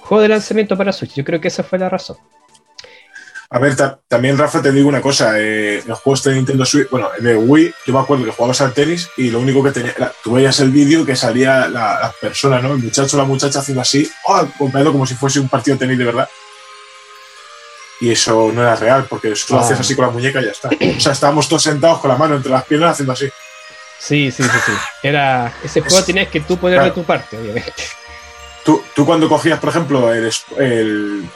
juego de lanzamiento para Switch. Yo creo que esa fue la razón. A ver, también Rafa, te digo una cosa, eh, los juegos de Nintendo Switch, bueno, de Wii, yo me acuerdo que jugabas al tenis y lo único que tenía, tú veías el vídeo que salía la, persona, ¿no? El muchacho o la muchacha haciendo así, oh, como si fuese un partido de tenis de verdad. Y eso no era real, porque solo lo hacías así con la muñeca y ya está. O sea, estábamos todos sentados con la mano entre las piernas haciendo así. Sí, sí, sí, sí. Era, ese juego tienes que tú ponerle tu parte, obviamente. Tú, tú cuando cogías, por ejemplo, el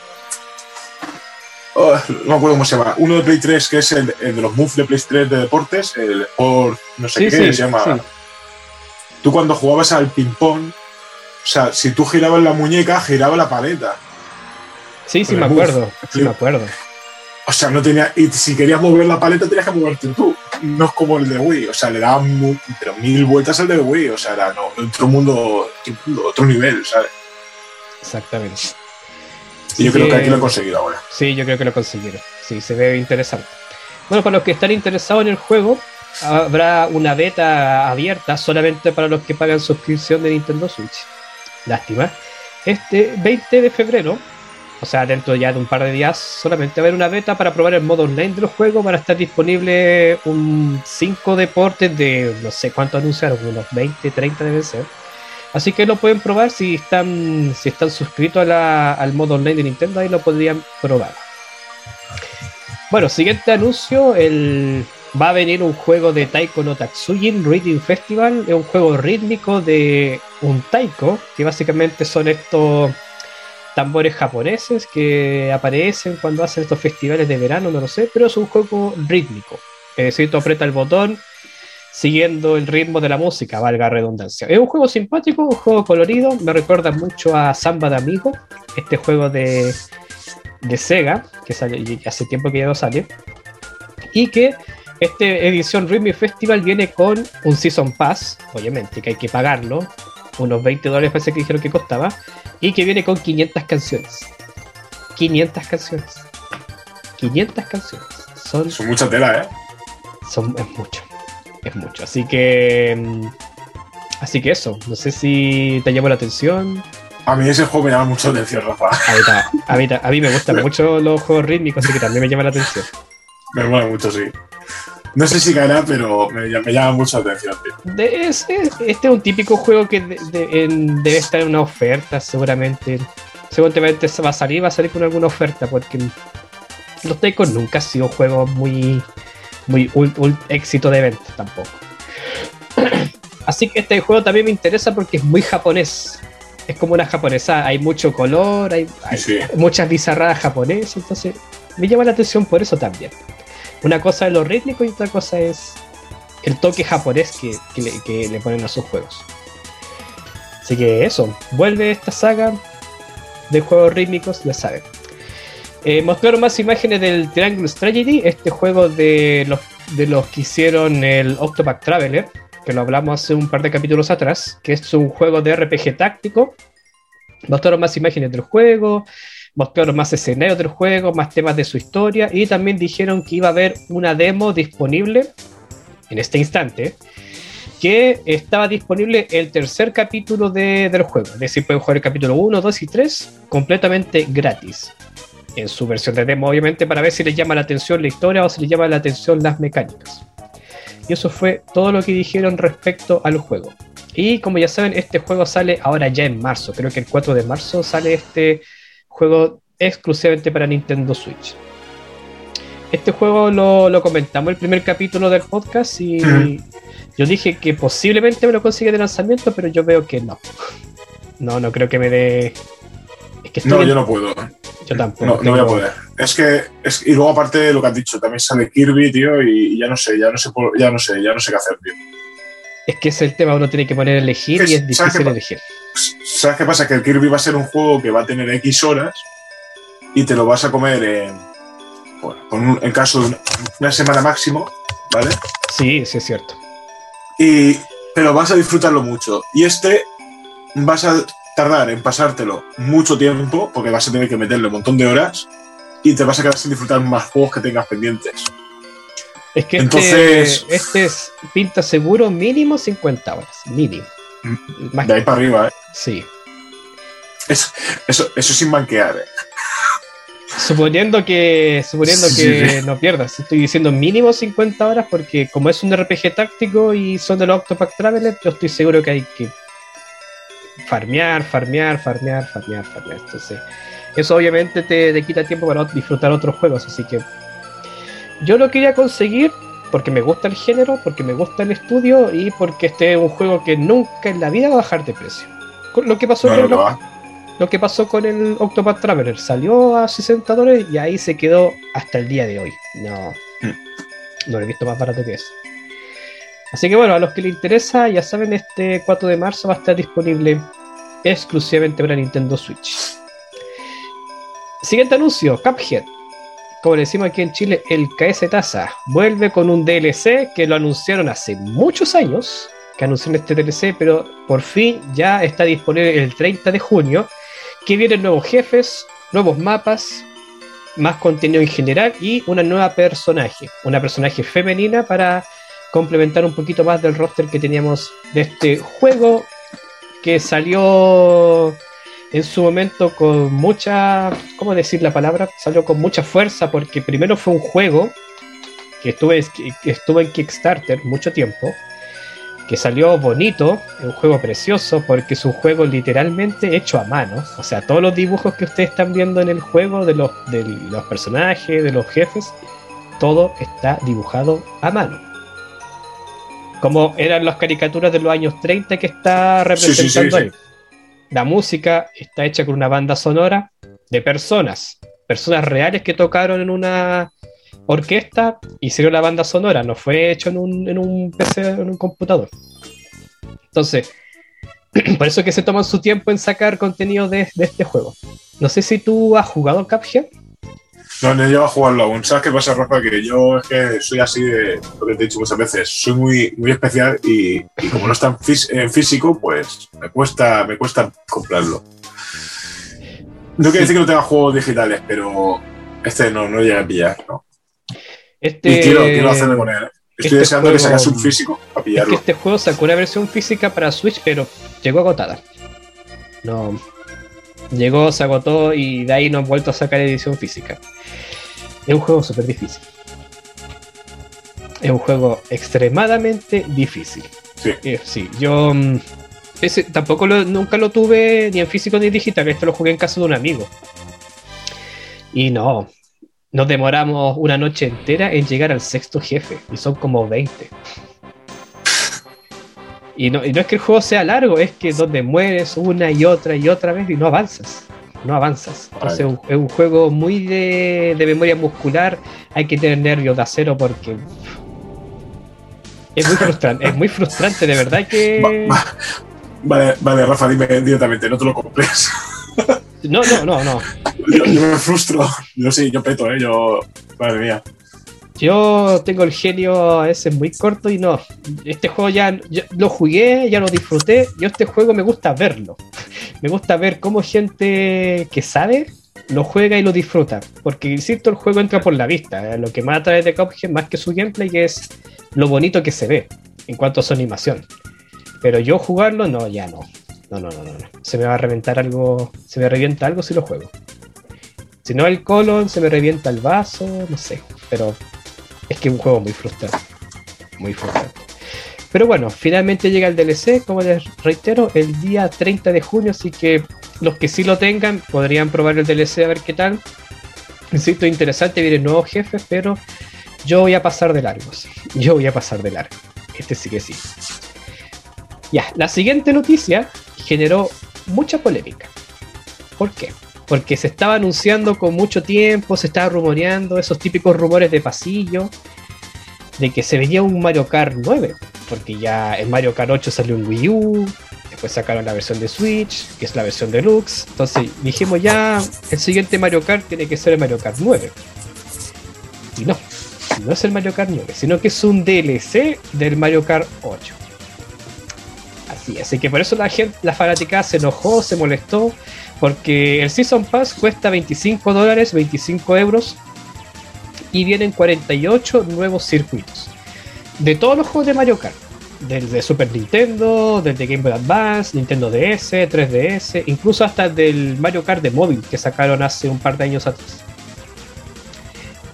Oh, no me acuerdo cómo se llama, uno de Play 3 que es el, de los moves de Play 3 de deportes, el por no sé qué se llama. Tú cuando jugabas al ping-pong, o sea, si tú girabas la muñeca, giraba la paleta. Sí, sí, me acuerdo. Sí, me acuerdo. O sea, no tenía. Y si querías mover la paleta, tenías que moverte tú. No es como el de Wii. O sea, le daban pero mil vueltas al de Wii. O sea, era otro mundo, otro nivel, ¿sabes? Exactamente. Y yo creo que aquí lo he conseguido ahora. Sí, yo creo que lo consiguieron. Sí, se ve interesante. Bueno, para los que están interesados en el juego, habrá una beta abierta solamente para los que pagan suscripción de Nintendo Switch. Lástima. Este 20 de febrero, o sea, dentro ya de un par de días, solamente va a haber una beta para probar el modo online del juego. Para estar disponible un 5 deportes de no sé cuánto anunciaron, unos 20, 30 deben ser Así que lo pueden probar si están, si están suscritos al modo online de Nintendo, ahí lo podrían probar. Bueno, siguiente anuncio, el, va a venir un juego de Taiko no Tatsujin Reading Festival, es un juego rítmico de un taiko, que básicamente son estos tambores japoneses que aparecen cuando hacen estos festivales de verano, no lo sé, pero es un juego rítmico. Es decir, tú aprieta el botón siguiendo el ritmo de la música, valga redundancia. Es un juego simpático, un juego colorido, me recuerda mucho a Samba de Amigo, este juego de, de Sega, que sale, hace tiempo que ya no sale, y que esta edición Rhythm Festival viene con un Season Pass, obviamente, que hay que pagarlo, unos 20 dólares parece que dijeron que costaba, y que viene con 500 canciones. 500 canciones. 500 canciones. Son, son mucha tela, ¿eh? Son, es mucho es mucho. Así que. Mm, así que eso. No sé si te llamó la atención. A mí ese juego me llama mucho la atención, Rafa. A mí, a mí, me gustan mucho los juegos rítmicos, así que también me llama la atención. Me mola mucho, sí. No sé si caerá, pero me, llama mucho la atención. este es un típico juego que debe estar en una oferta, seguramente. Seguramente va a salir, va a salir con alguna oferta, porque los Tecos nunca han sido juegos muy muy un, éxito de venta tampoco. Así que este juego también me interesa porque es muy japonés. Es como una japonesa, hay mucho color, hay, muchas bizarradas japonesas, entonces me llama la atención por eso también. Una cosa es lo rítmico y otra cosa es el toque japonés que, que le ponen a sus juegos. Así que eso, vuelve esta saga de juegos rítmicos, ya saben. Eh, mostraron más imágenes del Triangle Tragedy, este juego de los, de los que hicieron el Octopath Traveler, que lo hablamos hace un par de capítulos atrás, que es un juego de RPG táctico. Mostraron más imágenes del juego, mostraron más escenarios del juego, más temas de su historia y también dijeron que iba a haber una demo disponible en este instante que estaba disponible el tercer capítulo del juego. Es decir, pueden jugar el capítulo 1, 2 y 3 completamente gratis en su versión de demo, obviamente, para ver si les llama la atención la historia o si les llama la atención las mecánicas. Y eso fue todo lo que dijeron respecto al juego. Y como ya saben, este juego sale ahora ya en marzo. Creo que el 4 de marzo sale este juego exclusivamente para Nintendo Switch. Este juego lo, comentamos el primer capítulo del podcast y yo dije que posiblemente me lo consiga de lanzamiento, pero yo veo que no. No, no creo que me dé. No, yo no puedo. Yo tampoco. No, voy a poder. Es que, es, y luego aparte de lo que has dicho, también sale Kirby, tío, y, ya no sé, ya no sé, ya no sé, ya no sé qué hacer, tío. Es que es el tema, uno tiene que poner a elegir y es difícil elegir. ¿Sabes qué pasa? Que el Kirby va a ser un juego que va a tener X horas y te lo vas a comer en, bueno, en caso de una semana máximo, ¿vale? Sí, sí es cierto. Y, pero vas a disfrutarlo mucho. Y este vas a tardar en pasártelo mucho tiempo, porque vas a tener que meterle un montón de horas y te vas a quedar sin disfrutar más juegos que tengas pendientes. Es que este, Entonces, este, es pinta seguro mínimo 50 horas, mínimo. Mm, de ahí para arriba, ¿eh? Sí. eso, eso sin banquear, ¿eh? Suponiendo que, suponiendo que no pierdas, estoy diciendo mínimo 50 horas porque como es un RPG táctico y son de los Octopath Traveler, yo estoy seguro que hay que farmear, farmear, farmear, farmear, farmear. Entonces, eso obviamente te, te quita tiempo para disfrutar otros juegos, así que yo lo quería conseguir porque me gusta el género, porque me gusta el estudio y porque este es un juego que nunca en la vida va a bajar de precio. Lo que pasó, con, el, lo que pasó con el Octopath Traveler, salió a 60 dólares y ahí se quedó hasta el día de hoy. No, hmm. no lo he visto más barato que eso. Así que bueno, a los que les interesa, ya saben, este 4 de marzo va a estar disponible exclusivamente para Nintendo Switch. Siguiente anuncio, Cuphead como le decimos aquí en Chile, el KS Taza vuelve con un DLC que lo anunciaron hace muchos años, que anunciaron este DLC, pero por fin ya está disponible el 30 de junio, que vienen nuevos jefes, nuevos mapas, más contenido en general y una nueva personaje, una personaje femenina para complementar un poquito más del roster que teníamos de este juego que salió en su momento con mucha, ¿cómo decir la palabra? Salió con mucha fuerza porque primero fue un juego que estuvo, que estuvo en Kickstarter mucho tiempo, que salió bonito, un juego precioso porque es un juego literalmente hecho a mano, o sea, todos los dibujos que ustedes están viendo en el juego de los, de los personajes, de los jefes, todo está dibujado a mano. Como eran las caricaturas de los años 30 que está representando ahí. La música está hecha con una banda sonora de personas, personas reales que tocaron en una orquesta, hicieron la banda sonora, no fue hecho en un, en un PC, en un computador. Entonces, por eso es que se toman su tiempo en sacar contenido de, este juego. No sé si tú has jugado Cuphead. No, no he llegado a jugarlo aún. ¿Sabes qué pasa, Rafa? Que yo es que soy así de lo que te he dicho muchas veces. Soy muy, muy especial y, como no está en, físico, pues me cuesta, me cuesta comprarlo. No quiere decir que no tenga juegos digitales, pero este no, no llega a pillar, ¿no? Este... Y quiero, quiero hacerme con él. ¿eh? Estoy este deseando que sacase un físico para pillarlo. este juego sacó una versión física para Switch, pero llegó agotada. No. Llegó, se agotó y de ahí no han vuelto a sacar edición física. Es un juego súper difícil. Es un juego extremadamente difícil. Sí. Eh, sí, yo mm, ese, tampoco nunca lo tuve ni en físico ni en digital. Esto lo jugué en casa de un amigo. Y no, nos demoramos una noche entera en llegar al sexto jefe. Y son como 20. Y no, y no es que el juego sea largo, es que donde mueres una y otra y otra vez y no avanzas no avanzas. Entonces es un juego muy de, memoria muscular, hay que tener nervios de acero porque es muy frustrante, es muy frustrante, de verdad que... Vale, vale, Rafa, dime directamente, no te lo compres. No, no, no, no. Yo, me frustro. Yo sí, yo peto, ¿eh? Yo. Madre mía. Yo tengo el genio ese muy corto y no. Este juego ya, lo jugué, ya lo disfruté. Yo este juego me gusta verlo. Me gusta ver cómo gente que sabe lo juega y lo disfruta. Porque, insisto, el juego entra por la vista. ¿eh? Lo que más atrae de Cuphead, más que su gameplay, es lo bonito que se ve en cuanto a su animación. Pero yo jugarlo, no, ya no. No, no, no, no. Se me va a reventar algo. Se me revienta algo si lo juego. Si no el colon, se me revienta el vaso, no sé. Pero que es un juego muy frustrante. Muy frustrante. Pero bueno, finalmente llega el DLC, como les reitero, el día 30 de junio, así que los que sí lo tengan podrían probar el DLC a ver qué tal. Insisto, interesante, vienen nuevos jefes, pero yo voy a pasar de largos. Yo voy a pasar de largo. Este sí que sí. Ya, la siguiente noticia generó mucha polémica. ¿Por qué? Porque se estaba anunciando con mucho tiempo, se estaba rumoreando esos típicos rumores de pasillo de que se venía un Mario Kart 9, porque ya el Mario Kart 8 salió en Wii U, después sacaron la versión de Switch, que es la versión deluxe, entonces dijimos ya, el siguiente Mario Kart tiene que ser el Mario Kart 9. Y no, no es el Mario Kart 9, sino que es un DLC del Mario Kart 8. Así, así que por eso la gente, la fanática se enojó, se molestó, porque el Season Pass cuesta 25 dólares, 25 euros, y vienen 48 nuevos circuitos. De todos los juegos de Mario Kart. Desde Super Nintendo, desde Game Boy Advance, Nintendo DS, 3DS, incluso hasta del Mario Kart de móvil que sacaron hace un par de años atrás.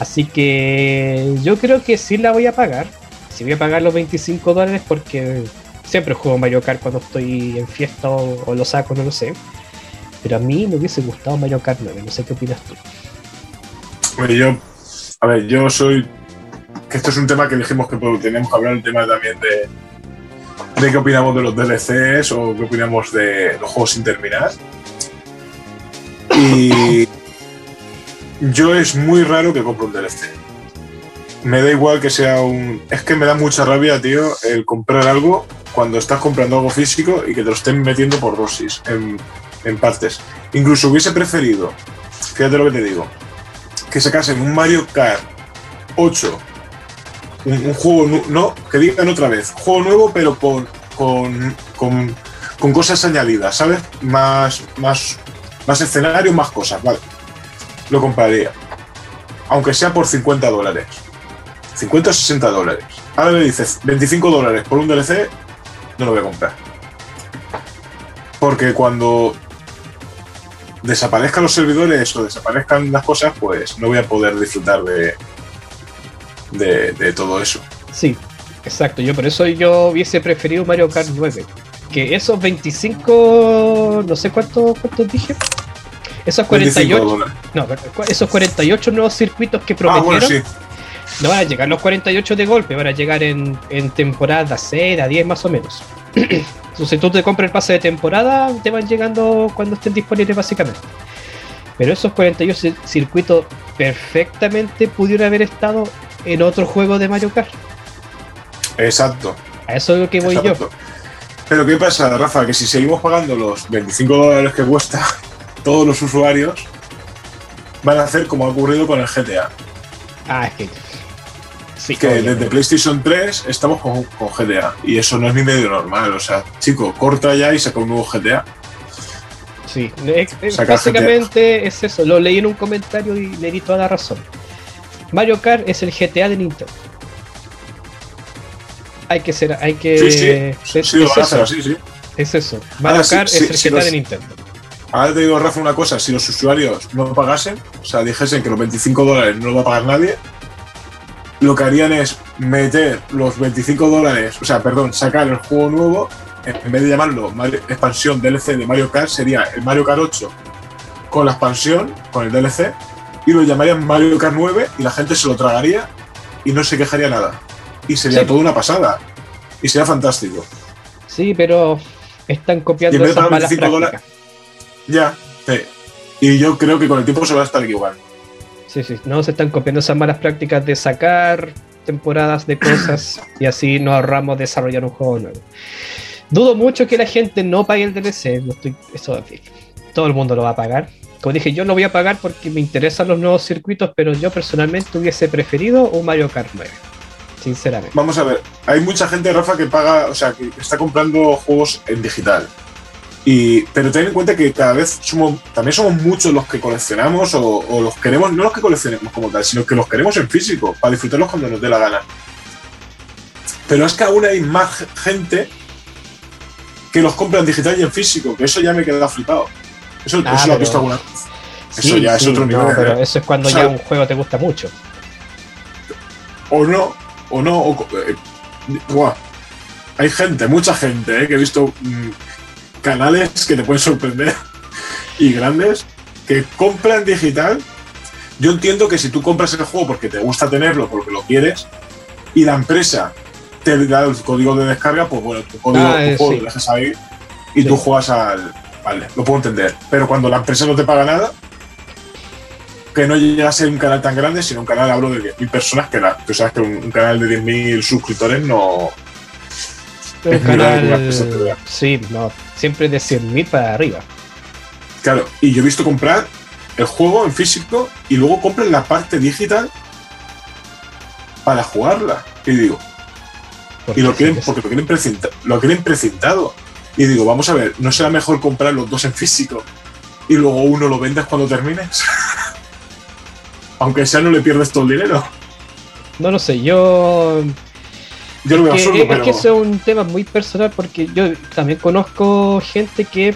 Así que yo creo que sí la voy a pagar. Sí voy a pagar los 25 dólares porque siempre juego Mario Kart cuando estoy en fiesta o, lo saco, no lo sé. Pero a mí me hubiese gustado Mario Kart 9, no sé qué opinas tú. Bueno, yo, a ver, yo soy. Que esto es un tema que dijimos que tenemos que hablar, el tema también de, de qué opinamos de los DLCs o qué opinamos de los juegos sin terminar. Y yo es muy raro que compre un DLC. Me da igual que sea un. Es que me da mucha rabia, tío, el comprar algo cuando estás comprando algo físico y que te lo estén metiendo por dosis, en, partes. Incluso hubiese preferido, fíjate lo que te digo, que sacasen un Mario Kart 8, un, juego, no, que digan otra vez, juego nuevo, pero con, con, con, con cosas añadidas, ¿sabes? Más, más, más escenarios, más cosas, vale lo compraría. Aunque sea por 50 dólares. 50 o 60 dólares. Ahora me dices 25 dólares por un DLC, no lo voy a comprar. Porque cuando desaparezcan los servidores o desaparezcan las cosas, pues no voy a poder disfrutar de, de, todo eso. Sí, exacto. Yo por eso yo hubiese preferido Mario Kart 9. Que esos 25, no sé cuántos cuánto dije. Esos 48, no, esos 48 nuevos circuitos que ah, prometieron. No van a llegar los 48 de golpe, van a llegar en, temporada 6 a 10 más o menos. Entonces tú te compras el pase de temporada, te van llegando cuando estén disponibles básicamente. Pero esos 48 circuitos perfectamente pudieron haber estado en otro juego de Mario Kart. Exacto. A eso es lo que voy yo. Pero ¿qué pasa, Rafa? Que si seguimos pagando los 25 dólares que cuesta, todos los usuarios van a hacer como ha ocurrido con el GTA. Ah, es que. Sí, que desde PlayStation 3 estamos con, GTA y eso no es ni medio normal. O sea, chico, corta ya y saca un nuevo GTA. Sí, básicamente es eso. Lo leí en un comentario y le di toda la razón. Mario Kart es el GTA de Nintendo. Hay que ser, hay que. Sí, sí, es, sí, eso. sí, Es eso. Mario Kart es el GTA de Nintendo. Ahora te digo, Rafa, una cosa, si los usuarios no pagasen, o sea, dijesen que los 25 dólares no lo va a pagar nadie, lo que harían es meter los 25 dólares, o sea, perdón, sacar el juego nuevo, en vez de llamarlo expansión DLC de Mario Kart, sería el Mario Kart 8 con la expansión, con el DLC, y lo llamarían Mario Kart 9 y la gente se lo tragaría y no se quejaría nada. Y sería toda una pasada. Y sería fantástico. Sí, pero están copiando esas malas prácticas. Ya, sí. Y yo creo que con el tiempo se va a estar igual. Sí, sí, no se están copiando esas malas prácticas de sacar temporadas de cosas y así nos ahorramos desarrollar un juego nuevo. Dudo mucho que la gente no pague el DLC, no estoy, eso todo el mundo lo va a pagar. Como dije, yo lo voy a pagar porque me interesan los nuevos circuitos, pero yo personalmente hubiese preferido un Mario Kart 9. Sinceramente. Vamos a ver, hay mucha gente, Rafa, que paga, o sea, que está comprando juegos en digital. Y, pero ten en cuenta que cada vez somos, también somos muchos los que coleccionamos o, los queremos, no los que coleccionemos como tal, sino que los queremos en físico, para disfrutarlos cuando nos dé la gana. Pero es que aún hay más gente que los compra en digital y en físico, que eso ya me queda flipado. Eso, lo has visto alguna vez. Eso ya es otro nivel. pero eso es cuando ya un juego te gusta mucho. O no, o no. O, eh, hay gente, mucha gente, eh, que he visto. Mm, canales que te pueden sorprender y grandes que compran digital. Yo entiendo que si tú compras el juego porque te gusta tenerlo, porque lo quieres, y la empresa te da el código de descarga, pues bueno, tu código ah, lo dejas ahí y tú juegas al. Vale, lo puedo entender. Pero cuando la empresa no te paga nada, que no llega a ser un canal tan grande, sino un canal, hablo de 10.000 personas, que la, tú sabes que un, un canal de 10.000 suscriptores no, el canal, sí, no, siempre de 100.000 para arriba. Claro, y yo he visto comprar el juego en físico y luego compran la parte digital para jugarla. Y digo, y lo quieren, porque lo quieren, precintado, lo quieren precintado. Y digo, vamos a ver, ¿no será mejor comprar los dos en físico y luego uno lo vendes cuando termines? Aunque sea no le pierdes todo el dinero. No lo sé, yo yo lo veo es, que, es que eso es un tema muy personal porque yo también conozco gente que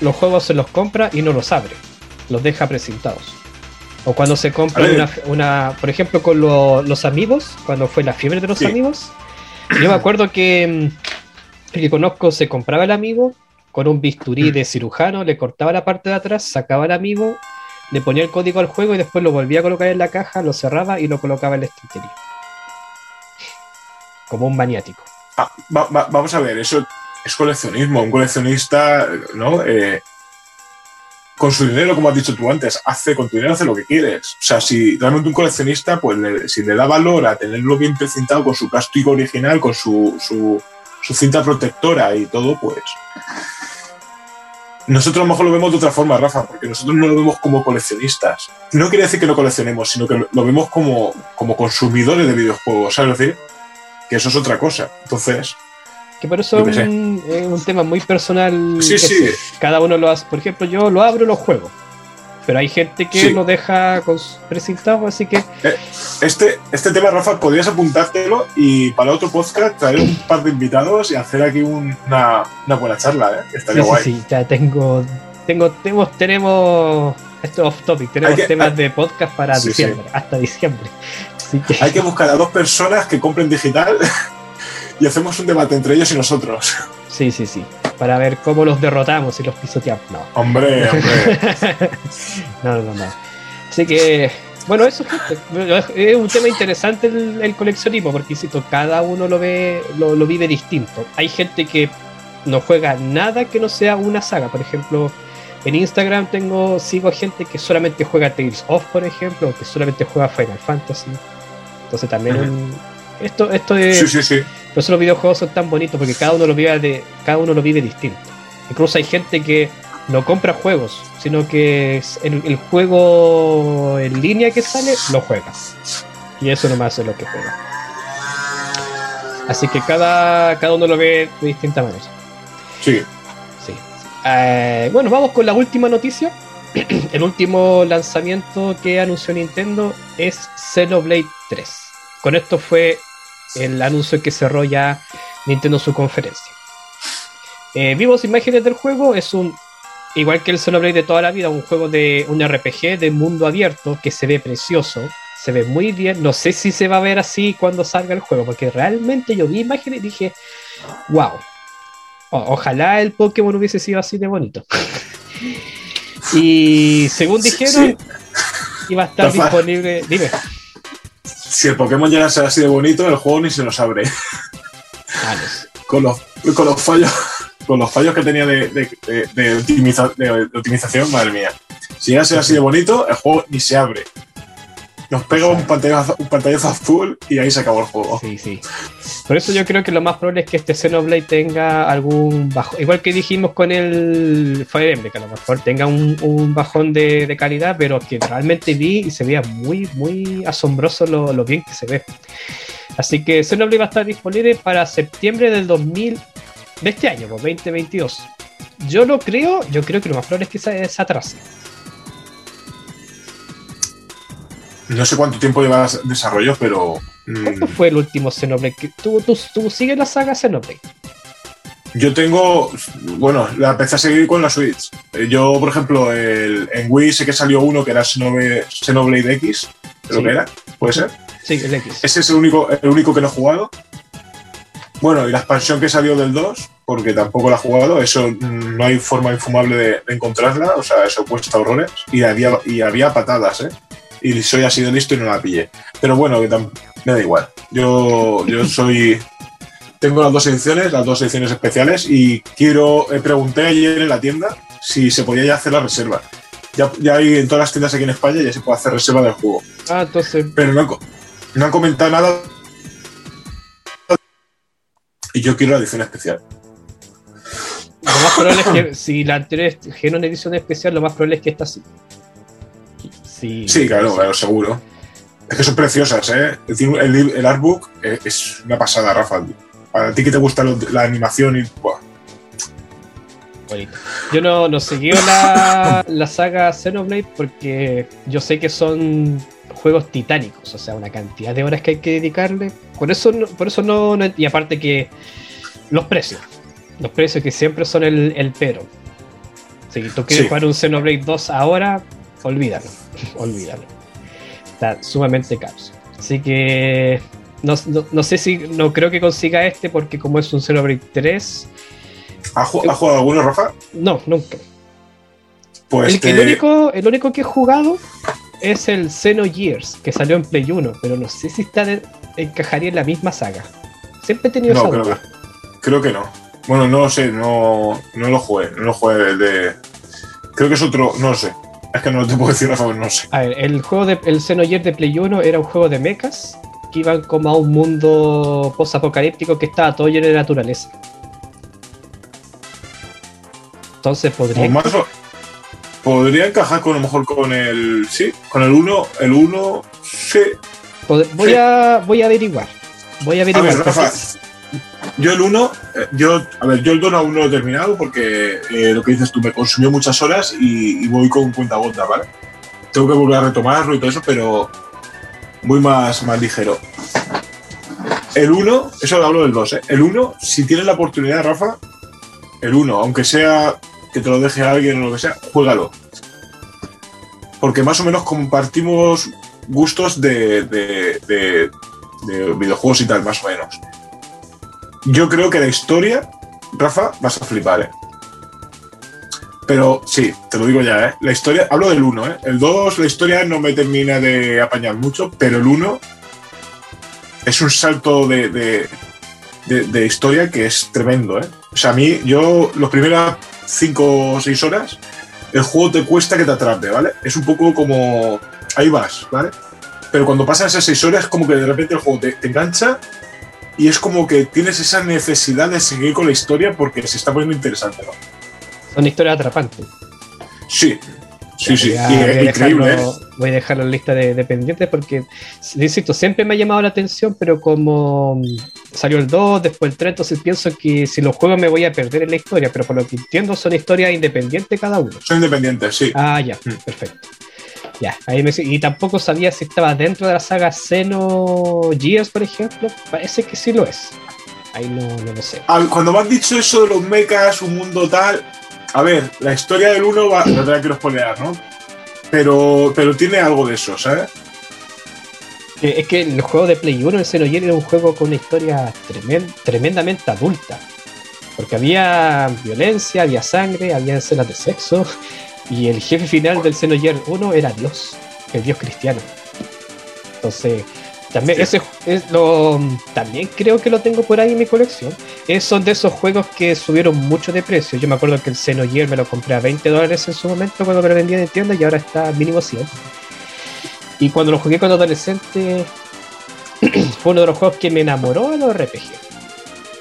los juegos se los compra y no los abre, los deja presentados. O cuando se compra una, una, por ejemplo, con los amigos, cuando fue la fiebre de los amigos. Yo me acuerdo que mm, el que conozco se compraba el amigo con un bisturí mm. de cirujano, le cortaba la parte de atrás, sacaba el amigo, le ponía el código al juego y después lo volvía a colocar en la caja, lo cerraba y lo colocaba en la estantería. Como un maniático. Ah, vamos a ver, eso es coleccionismo. Un coleccionista, ¿no? Eh, con su dinero, como has dicho tú antes, hace con tu dinero hace lo que quieres. O sea, si realmente un coleccionista, pues si le da valor a tenerlo bien precintado con su plástico original, con su, su, cinta protectora y todo, pues. Nosotros a lo mejor lo vemos de otra forma, Rafa, porque nosotros no lo vemos como coleccionistas. No quiere decir que lo coleccionemos, sino que lo vemos como, como consumidores de videojuegos, ¿sabes? decir, que eso es otra cosa. Entonces, que por eso es un, tema muy personal. Sí, sí. Cada uno lo hace. Por ejemplo, yo lo abro y lo juego. Pero hay gente que lo deja con presentado, así que. Eh, este, este tema, Rafa, podrías apuntártelo y para otro podcast traer un par de invitados y hacer aquí una, buena charla, ¿eh? Estaría guay. Sí, ya tengo. Tengo, tenemos, tenemos esto off topic, tenemos temas de podcast para diciembre, hasta diciembre. Hay que buscar a dos personas que compren digital y hacemos un debate entre ellos y nosotros. Sí, sí, sí. Para ver cómo los derrotamos y los pisoteamos. No. Hombre, hombre. no, no, no. Así que, bueno, eso es un tema interesante el, coleccionismo, porque insisto, cada uno lo ve, lo, vive distinto. Hay gente que no juega nada que no sea una saga. Por ejemplo, en Instagram tengo, sigo a gente que solamente juega Tales of, por ejemplo, o que solamente juega Final Fantasy. Entonces también esto, esto es. Sí, sí, sí. Por eso los videojuegos son tan bonitos, porque cada uno lo vive de, cada uno lo vive distinto. Incluso hay gente que no compra juegos, sino que el, el juego en línea que sale, lo juega. Y eso nomás es lo que juega. Así que cada, cada uno lo ve de distinta manera. Sí. Sí. Eh, bueno, vamos con la última noticia. el último lanzamiento que anunció Nintendo es Xenoblade 3. Con esto fue el anuncio que cerró ya Nintendo su conferencia. Eh, vimos imágenes del juego, es un, igual que el Xenoblade de toda la vida, un juego de un RPG de mundo abierto que se ve precioso, se ve muy bien, no sé si se va a ver así cuando salga el juego, porque realmente yo vi imágenes y dije, wow, ojalá el Pokémon hubiese sido así de bonito. y según dijeron, iba a estar disponible, dime si el Pokémon llega a ser así de bonito, el juego ni se nos abre. con, los, con los fallos con los fallos que tenía de, de, de, optimización, madre mía. Si llega a ser así de bonito, el juego ni se abre. Nos pega un pantallazo, un pantallazo azul y ahí se acabó el juego. Sí, sí. Por eso yo creo que lo más probable es que este Xenoblade tenga algún bajón. Igual que dijimos con el Fire Emblem, que a lo mejor tenga un, bajón de, calidad, pero que realmente vi y se veía muy, muy asombroso lo, bien que se ve. Así que Xenoblade va a estar disponible para septiembre del 2000, de este año, 2022. Pues, yo lo creo, yo creo que lo más probable es que se, se. No sé cuánto tiempo lleva desarrollo, pero. ¿Cuándo mm, fue el último Xenoblade? ¿Tú, tú, sigues la saga Xenoblade? Yo tengo. Bueno, la empecé a seguir con la Switch. Eh, yo, por ejemplo, en Wii sé que salió uno que era Xenoblade, X. Creo que era. ¿Puede ser? Sí, el X. Ese es el único, el único que no he jugado. Bueno, y la expansión que salió del 2, porque tampoco la he jugado, eso mm, no hay forma infumable de, encontrarla, o sea, eso cuesta horrores. Y había, y había patadas, ¿eh? Y soy así de listo y no la pillé. Pero bueno, que me da igual. Yo, yo soy. Tengo las dos ediciones, las dos ediciones especiales, y quiero. Eh, pregunté ayer en la tienda si se podía ya hacer la reserva. Ya, ya, hay en todas las tiendas aquí en España ya se puede hacer reserva del juego. Ah, entonces. Pero no, no han comentado nada. Y yo quiero la edición especial. Lo más probable es que si la anterior es una edición especial, lo más probable es que esta sí. Sí, claro, claro, seguro. Es que son preciosas, ¿eh? El, el artbook es una pasada, Rafa. Para ti que te gusta la animación y. Yo no, no seguí la, la saga Xenoblade porque yo sé que son juegos titánicos, o sea, una cantidad de horas que hay que dedicarle. Por eso, por eso no, Y aparte que los precios. Los precios que siempre son el, el pero. Si tú quieres jugar un Xenoblade 2 ahora, olvídalo, olvídalo. Está sumamente caro. Así que no, sé si, no creo que consiga este porque como es un Xenoblade 3... ¿Ha, jugado alguno, Rafa? No, nunca. Pues el, único, el único que he jugado es el Xenogears, que salió en Play 1, pero no sé si está encajaría en la misma saga. Siempre he tenido esa creo duda. creo que no. Bueno, no lo sé, no, no lo jugué, no lo jugué de, Creo que es otro, no lo sé. Es que no te puedo decir, Rafa, no sé. A ver, el juego de el Xenogears de Play 1 era un juego de mechas que iban como a un mundo post-apocalíptico que estaba todo lleno de naturaleza. Entonces podría. podría encajar con a lo mejor con el. Sí, con el 1. El 1. Sí. voy, A, voy a averiguar. Voy a averiguar. Yo el 1, eh, yo, a ver, yo el 2 aún no lo he terminado porque eh, lo que dices tú me consumió muchas horas y, voy con cuenta gota, ¿vale? Tengo que volver a retomarlo y todo eso, pero muy más, más ligero. El 1, eso hablo del 2, ¿eh? El 1, si tienes la oportunidad, Rafa, el 1, aunque sea que te lo deje alguien o lo que sea, juégalo. Porque más o menos compartimos gustos de, de, videojuegos y tal, más o menos. Yo creo que la historia, Rafa, vas a flipar, ¿eh? Pero sí, te lo digo ya, ¿eh? La historia, hablo del 1, ¿eh? El 2, la historia no me termina de apañar mucho, pero el 1 es un salto de, de, historia que es tremendo, ¿eh? O sea, a mí, yo, los primeras 5 o 6 horas, el juego te cuesta que te atrape, ¿vale? Es un poco como. Ahí vas, ¿vale? Pero cuando pasan esas 6 horas, como que de repente el juego te engancha y es como que tienes esa necesidad de seguir con la historia porque se está poniendo interesante, ¿no? Son historias atrapantes. Sí, sí, sí. Voy a, increíble. ¿eh? voy a dejarlo en lista de, dependientes porque, insisto, siempre me ha llamado la atención, pero como salió el 2, después el 3, entonces pienso que si los juego me voy a perder en la historia, pero por lo que entiendo son historias independientes cada uno. Son independientes, sí. Ah, ya, mm. perfecto. Ya, ahí me, y tampoco sabía si estaba dentro de la saga Xenogears, por ejemplo. Parece que sí lo es. Ahí no, no lo sé. Cuando me has dicho eso de los mechas, un mundo tal, a ver, la historia del 1 va, no te la quiero spoilear, ¿no? Pero, pero tiene algo de eso, ¿sabes? Eh, es que el juego de Play 1, el Xenogears, era un juego con una historia tremendamente adulta. Porque había violencia, había sangre, había escenas de sexo. Y el jefe final del Xenogears 1 era Dios, el Dios cristiano. Entonces, también, ese es lo, también creo que lo tengo por ahí en mi colección. Es, son de esos juegos que subieron mucho de precio. Yo me acuerdo que el Xenogears me lo compré a 20 dólares en su momento cuando me lo vendían en tienda y ahora está mínimo 100. Y cuando lo jugué cuando adolescente, fue uno de los juegos que me enamoró de los RPG.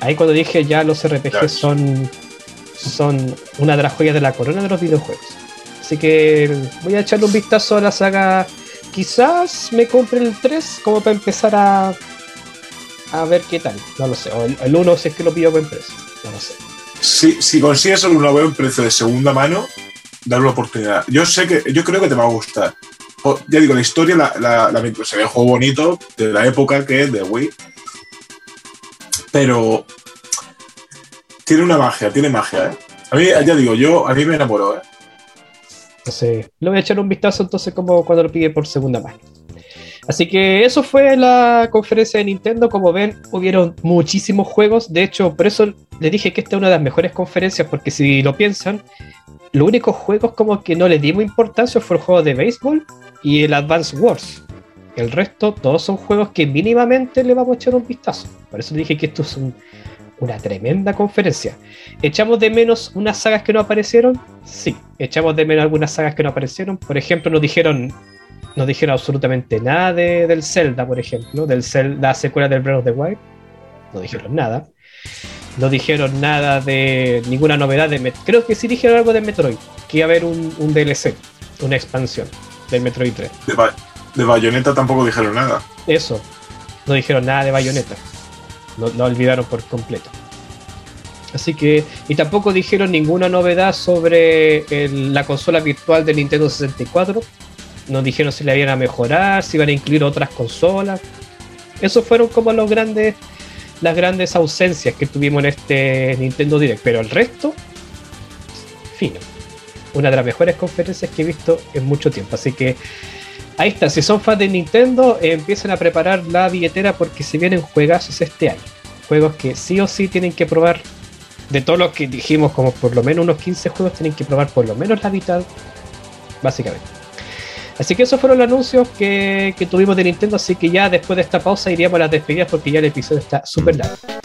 Ahí cuando dije ya los RPG son, son una de las joyas de la corona de los videojuegos. Así que voy a echarle un vistazo a la saga quizás me compre el 3 como para empezar a, a ver qué tal. No lo sé. O el, 1 si es que lo pido a buen precio. No lo sé. Si, si consigues el 1 a buen precio de segunda mano, darle una oportunidad. Yo sé que, yo creo que te va a gustar. ya digo, la historia la, la, se ve un juego bonito de la época que es de Wii. Pero tiene una magia, tiene magia, ¿eh? A mí, ya digo, yo, a mí me enamoró, ¿eh? Entonces, le voy a echar un vistazo entonces como cuando lo pide por segunda vez. Así que eso fue la conferencia de Nintendo. Como ven, hubieron muchísimos juegos. De hecho, por eso le dije que esta es una de las mejores conferencias, porque si lo piensan, los únicos juegos como que no le dimos importancia fue el juego de béisbol y el Advance Wars. El resto, todos son juegos que mínimamente le vamos a echar un vistazo. Por eso dije que esto es un, una tremenda conferencia. ¿Echamos de menos unas sagas que no aparecieron? Sí, echamos de menos algunas sagas que no aparecieron. Por ejemplo, nos dijeron, no dijeron absolutamente nada de, del Zelda, por ejemplo, del Zelda, la secuela del Breath of the Wild. No dijeron nada. No dijeron nada de ninguna novedad de Metroid. Creo que sí dijeron algo de Metroid, que iba a haber un, un DLC, una expansión del Metroid 3. De, de Bayonetta tampoco dijeron nada. Eso, no dijeron nada de Bayonetta lo, olvidaron por completo. Así que, y tampoco dijeron ninguna novedad sobre la consola virtual de Nintendo 64. No dijeron si la iban a mejorar, si iban a incluir otras consolas. Esos fueron como los grandes, las grandes ausencias que tuvimos en este Nintendo Direct. Pero el resto, fino. una de las mejores conferencias que he visto en mucho tiempo. Así que ahí está, si son fans de Nintendo, empiecen a preparar la billetera porque se vienen juegazos este año. Juegos que sí o sí tienen que probar. De todos los que dijimos, como por lo menos unos 15 juegos, tienen que probar por lo menos la mitad, básicamente. Así que esos fueron los anuncios que, que tuvimos de Nintendo. Así que ya después de esta pausa iríamos a las despedidas porque ya el episodio está súper largo.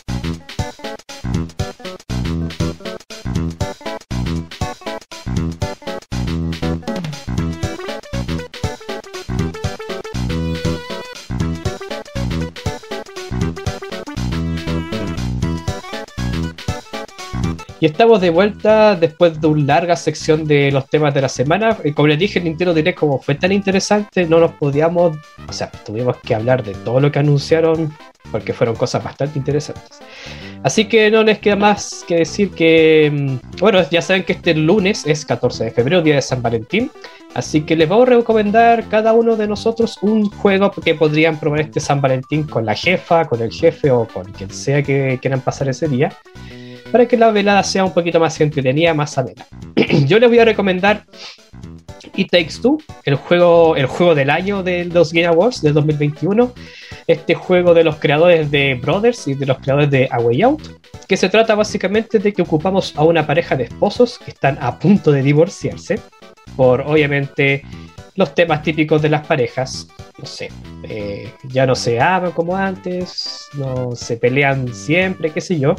Y estamos de vuelta después de una larga sección de los temas de la semana. Eh, como les dije, el Nintendo Direct, como fue tan interesante, no nos podíamos, o sea, tuvimos que hablar de todo lo que anunciaron porque fueron cosas bastante interesantes. Así que no les queda más que decir que, mm, bueno, ya saben que este lunes es 14 de febrero, día de San Valentín. Así que les vamos a recomendar cada uno de nosotros un juego que podrían probar este San Valentín con la jefa, con el jefe o con quien sea que quieran pasar ese día para que la velada sea un poquito más entretenida, más amena. Yo les voy a recomendar It Takes Two, el juego, el juego del año de los Game Awards del 2021. Este juego de los creadores de Brothers y de los creadores de A Way Out, que se trata básicamente de que ocupamos a una pareja de esposos que están a punto de divorciarse por obviamente los temas típicos de las parejas. No sé, eh, ya no se aman como antes, no se pelean siempre, qué sé yo.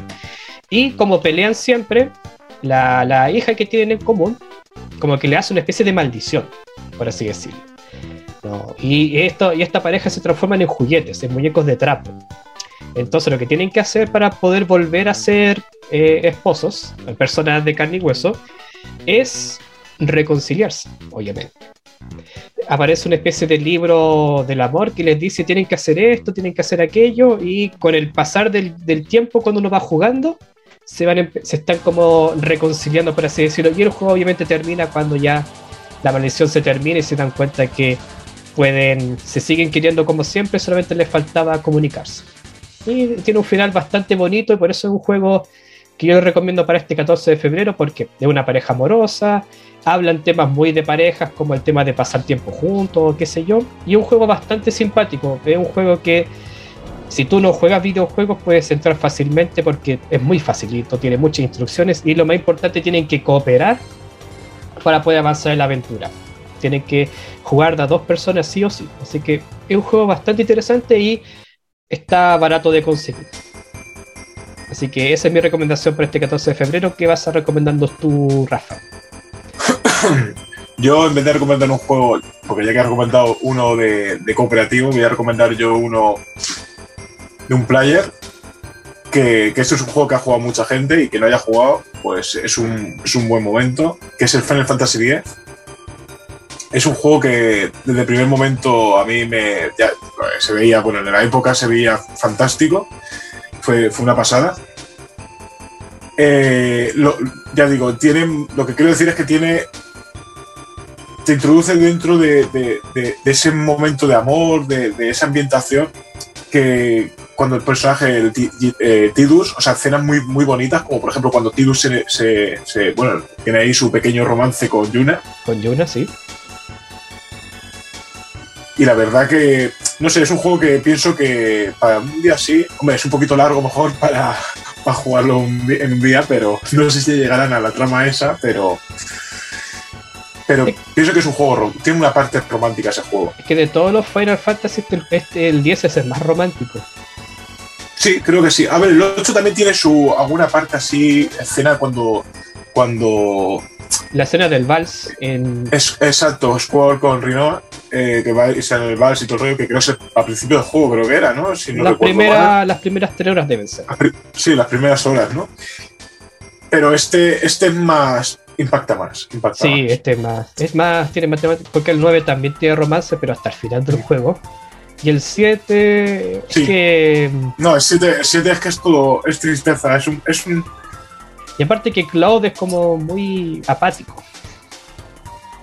Y como pelean siempre, la, hija que tienen en común, como que le hace una especie de maldición, por así decirlo. Y, esto, y esta pareja se transforman en juguetes, en muñecos de trapo. Entonces lo que tienen que hacer para poder volver a ser eh, esposos, personas de carne y hueso, es reconciliarse, obviamente. Aparece una especie de libro del amor que les dice tienen que hacer esto, tienen que hacer aquello, y con el pasar del, del tiempo cuando uno va jugando, se, van, se están como reconciliando, por así decirlo. Y el juego obviamente termina cuando ya la maldición se termina y se dan cuenta que pueden, se siguen queriendo como siempre, solamente les faltaba comunicarse. Y tiene un final bastante bonito y por eso es un juego que yo recomiendo para este 14 de febrero porque es una pareja amorosa, hablan temas muy de parejas como el tema de pasar tiempo juntos, qué sé yo, y un juego bastante simpático, es un juego que si tú no juegas videojuegos puedes entrar fácilmente porque es muy facilito, tiene muchas instrucciones y lo más importante tienen que cooperar para poder avanzar en la aventura. Tienen que jugar de a dos personas sí o sí. Así que es un juego bastante interesante y está barato de conseguir. Así que esa es mi recomendación para este 14 de febrero. ¿Qué vas a recomendando tú, Rafa? Yo, en vez de recomendar un juego, porque ya que has recomendado uno de cooperativo, voy a recomendar yo uno de un player que, que, esto es un juego que ha jugado mucha gente y que no haya jugado, pues es un, es un buen momento, que es el Final Fantasy X. Es un juego que desde el primer momento a mí me se veía, bueno, en la época se veía fantástico, fue, fue una pasada. Eh, ya digo, tiene, lo que quiero decir es que tiene te introduce dentro de, de, de, ese momento de amor, de, esa ambientación que, cuando el personaje, el eh, Tidus, o sea, escenas muy, muy bonitas, como por ejemplo cuando Tidus se, se, bueno, tiene ahí su pequeño romance con Yuna. Con Yuna, sí. Y la verdad que, no sé, es un juego que pienso que para un día así, hombre, es un poquito largo mejor para, para jugarlo en un día, pero no sé si llegarán a la trama esa, pero pero pienso que es un juego, tiene una parte romántica ese juego. Es que de todos los Final Fantasy, este, este el 10 es el más romántico. Sí, creo que sí. A ver, el 8 también tiene su alguna parte así, escena cuando. cuando. La escena del vals en. Es, exacto, Squall con Rinoa, eh, que va a irse en el vals y todo el rollo, que creo que al principio del juego creo que era, ¿no? Si no las, primeras, las primeras tres horas deben ser. Sí, las primeras horas, ¿no? Pero este, este es más. Impacta más. Impacta sí, este es más. Es más, tiene matemáticas. Porque el 9 también tiene romance, pero hasta el final del juego. Y el 7 es que. No, el 7, es que es todo. Es tristeza. Es un, es un. Y aparte que Cloud es como muy apático.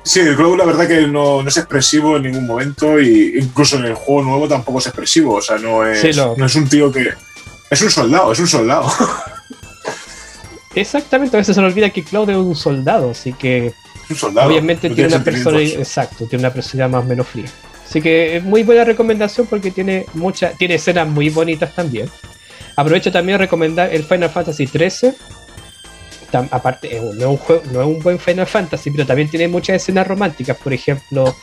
Sí, el Cloud la verdad que no, no, es expresivo en ningún momento. Y incluso en el juego nuevo tampoco es expresivo. O sea, no es, no es un tío que. Es un soldado, es un soldado. Exactamente, a veces se nos olvida que Cloud es un soldado, así que Un soldado. Obviamente tiene una persona, exacto, tiene una personalidad más o menos fría. Así que es muy buena recomendación porque tiene mucha, tiene escenas muy bonitas también. Aprovecho también a recomendar el Final Fantasy XIII. aparte, no es, un juego, no es un buen Final Fantasy, pero también tiene muchas escenas románticas. Por ejemplo,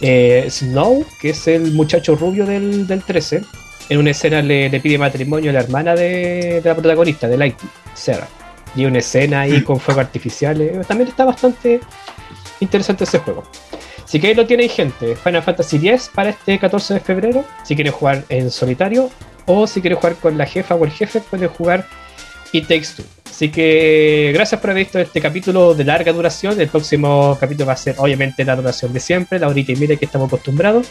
eh, Snow, que es el muchacho rubio del, del 13, en una escena le, pide matrimonio a la hermana de, la protagonista, de Light, Sarah. Y una escena ahí mm. con fuego artificiales. También está bastante interesante ese juego. Así que ahí lo tienen gente. Final Fantasy X para este 14 de febrero. Si quieren jugar en solitario. O si quieren jugar con la jefa o el jefe, pueden jugar It Takes Two. Así que gracias por haber visto este capítulo de larga duración. El próximo capítulo va a ser obviamente la duración de siempre, la horita y media que estamos acostumbrados.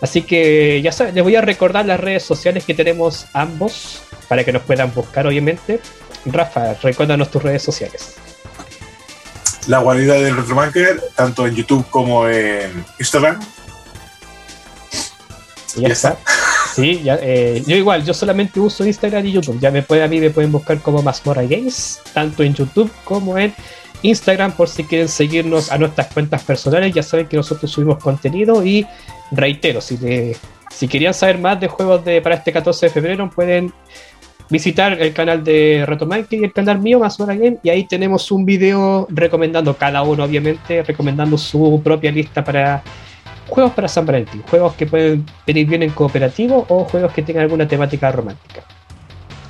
Así que ya saben, les voy a recordar las redes sociales que tenemos ambos para que nos puedan buscar obviamente. Rafa, recuérdanos tus redes sociales. La guarida del Retromanker, tanto en YouTube como en Instagram. ya, está. Sí, eh, yo igual, yo solamente uso Instagram y YouTube. Ya me puede, a mí me pueden buscar como Mazmorra Games, tanto en YouTube como en Instagram, por si quieren seguirnos a nuestras cuentas personales. Ya saben que nosotros subimos contenido y reitero, si, si querían saber más de juegos de, para este 14 de febrero, pueden visitar el canal de Retomanque y el canal mío, Mazmorra Games, y ahí tenemos un video recomendando cada uno, obviamente, recomendando su propia lista para juegos para San Valentín, juegos que pueden venir bien en cooperativo o juegos que tengan alguna temática romántica.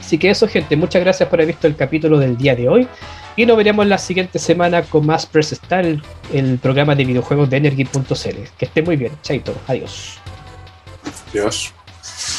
Así que eso, gente, muchas gracias por haber visto el capítulo del día de hoy. Y nos veremos la siguiente semana con más Press Star, el, programa de videojuegos de Energy.cl. Que esté muy bien. Chaito. Adiós. Adiós.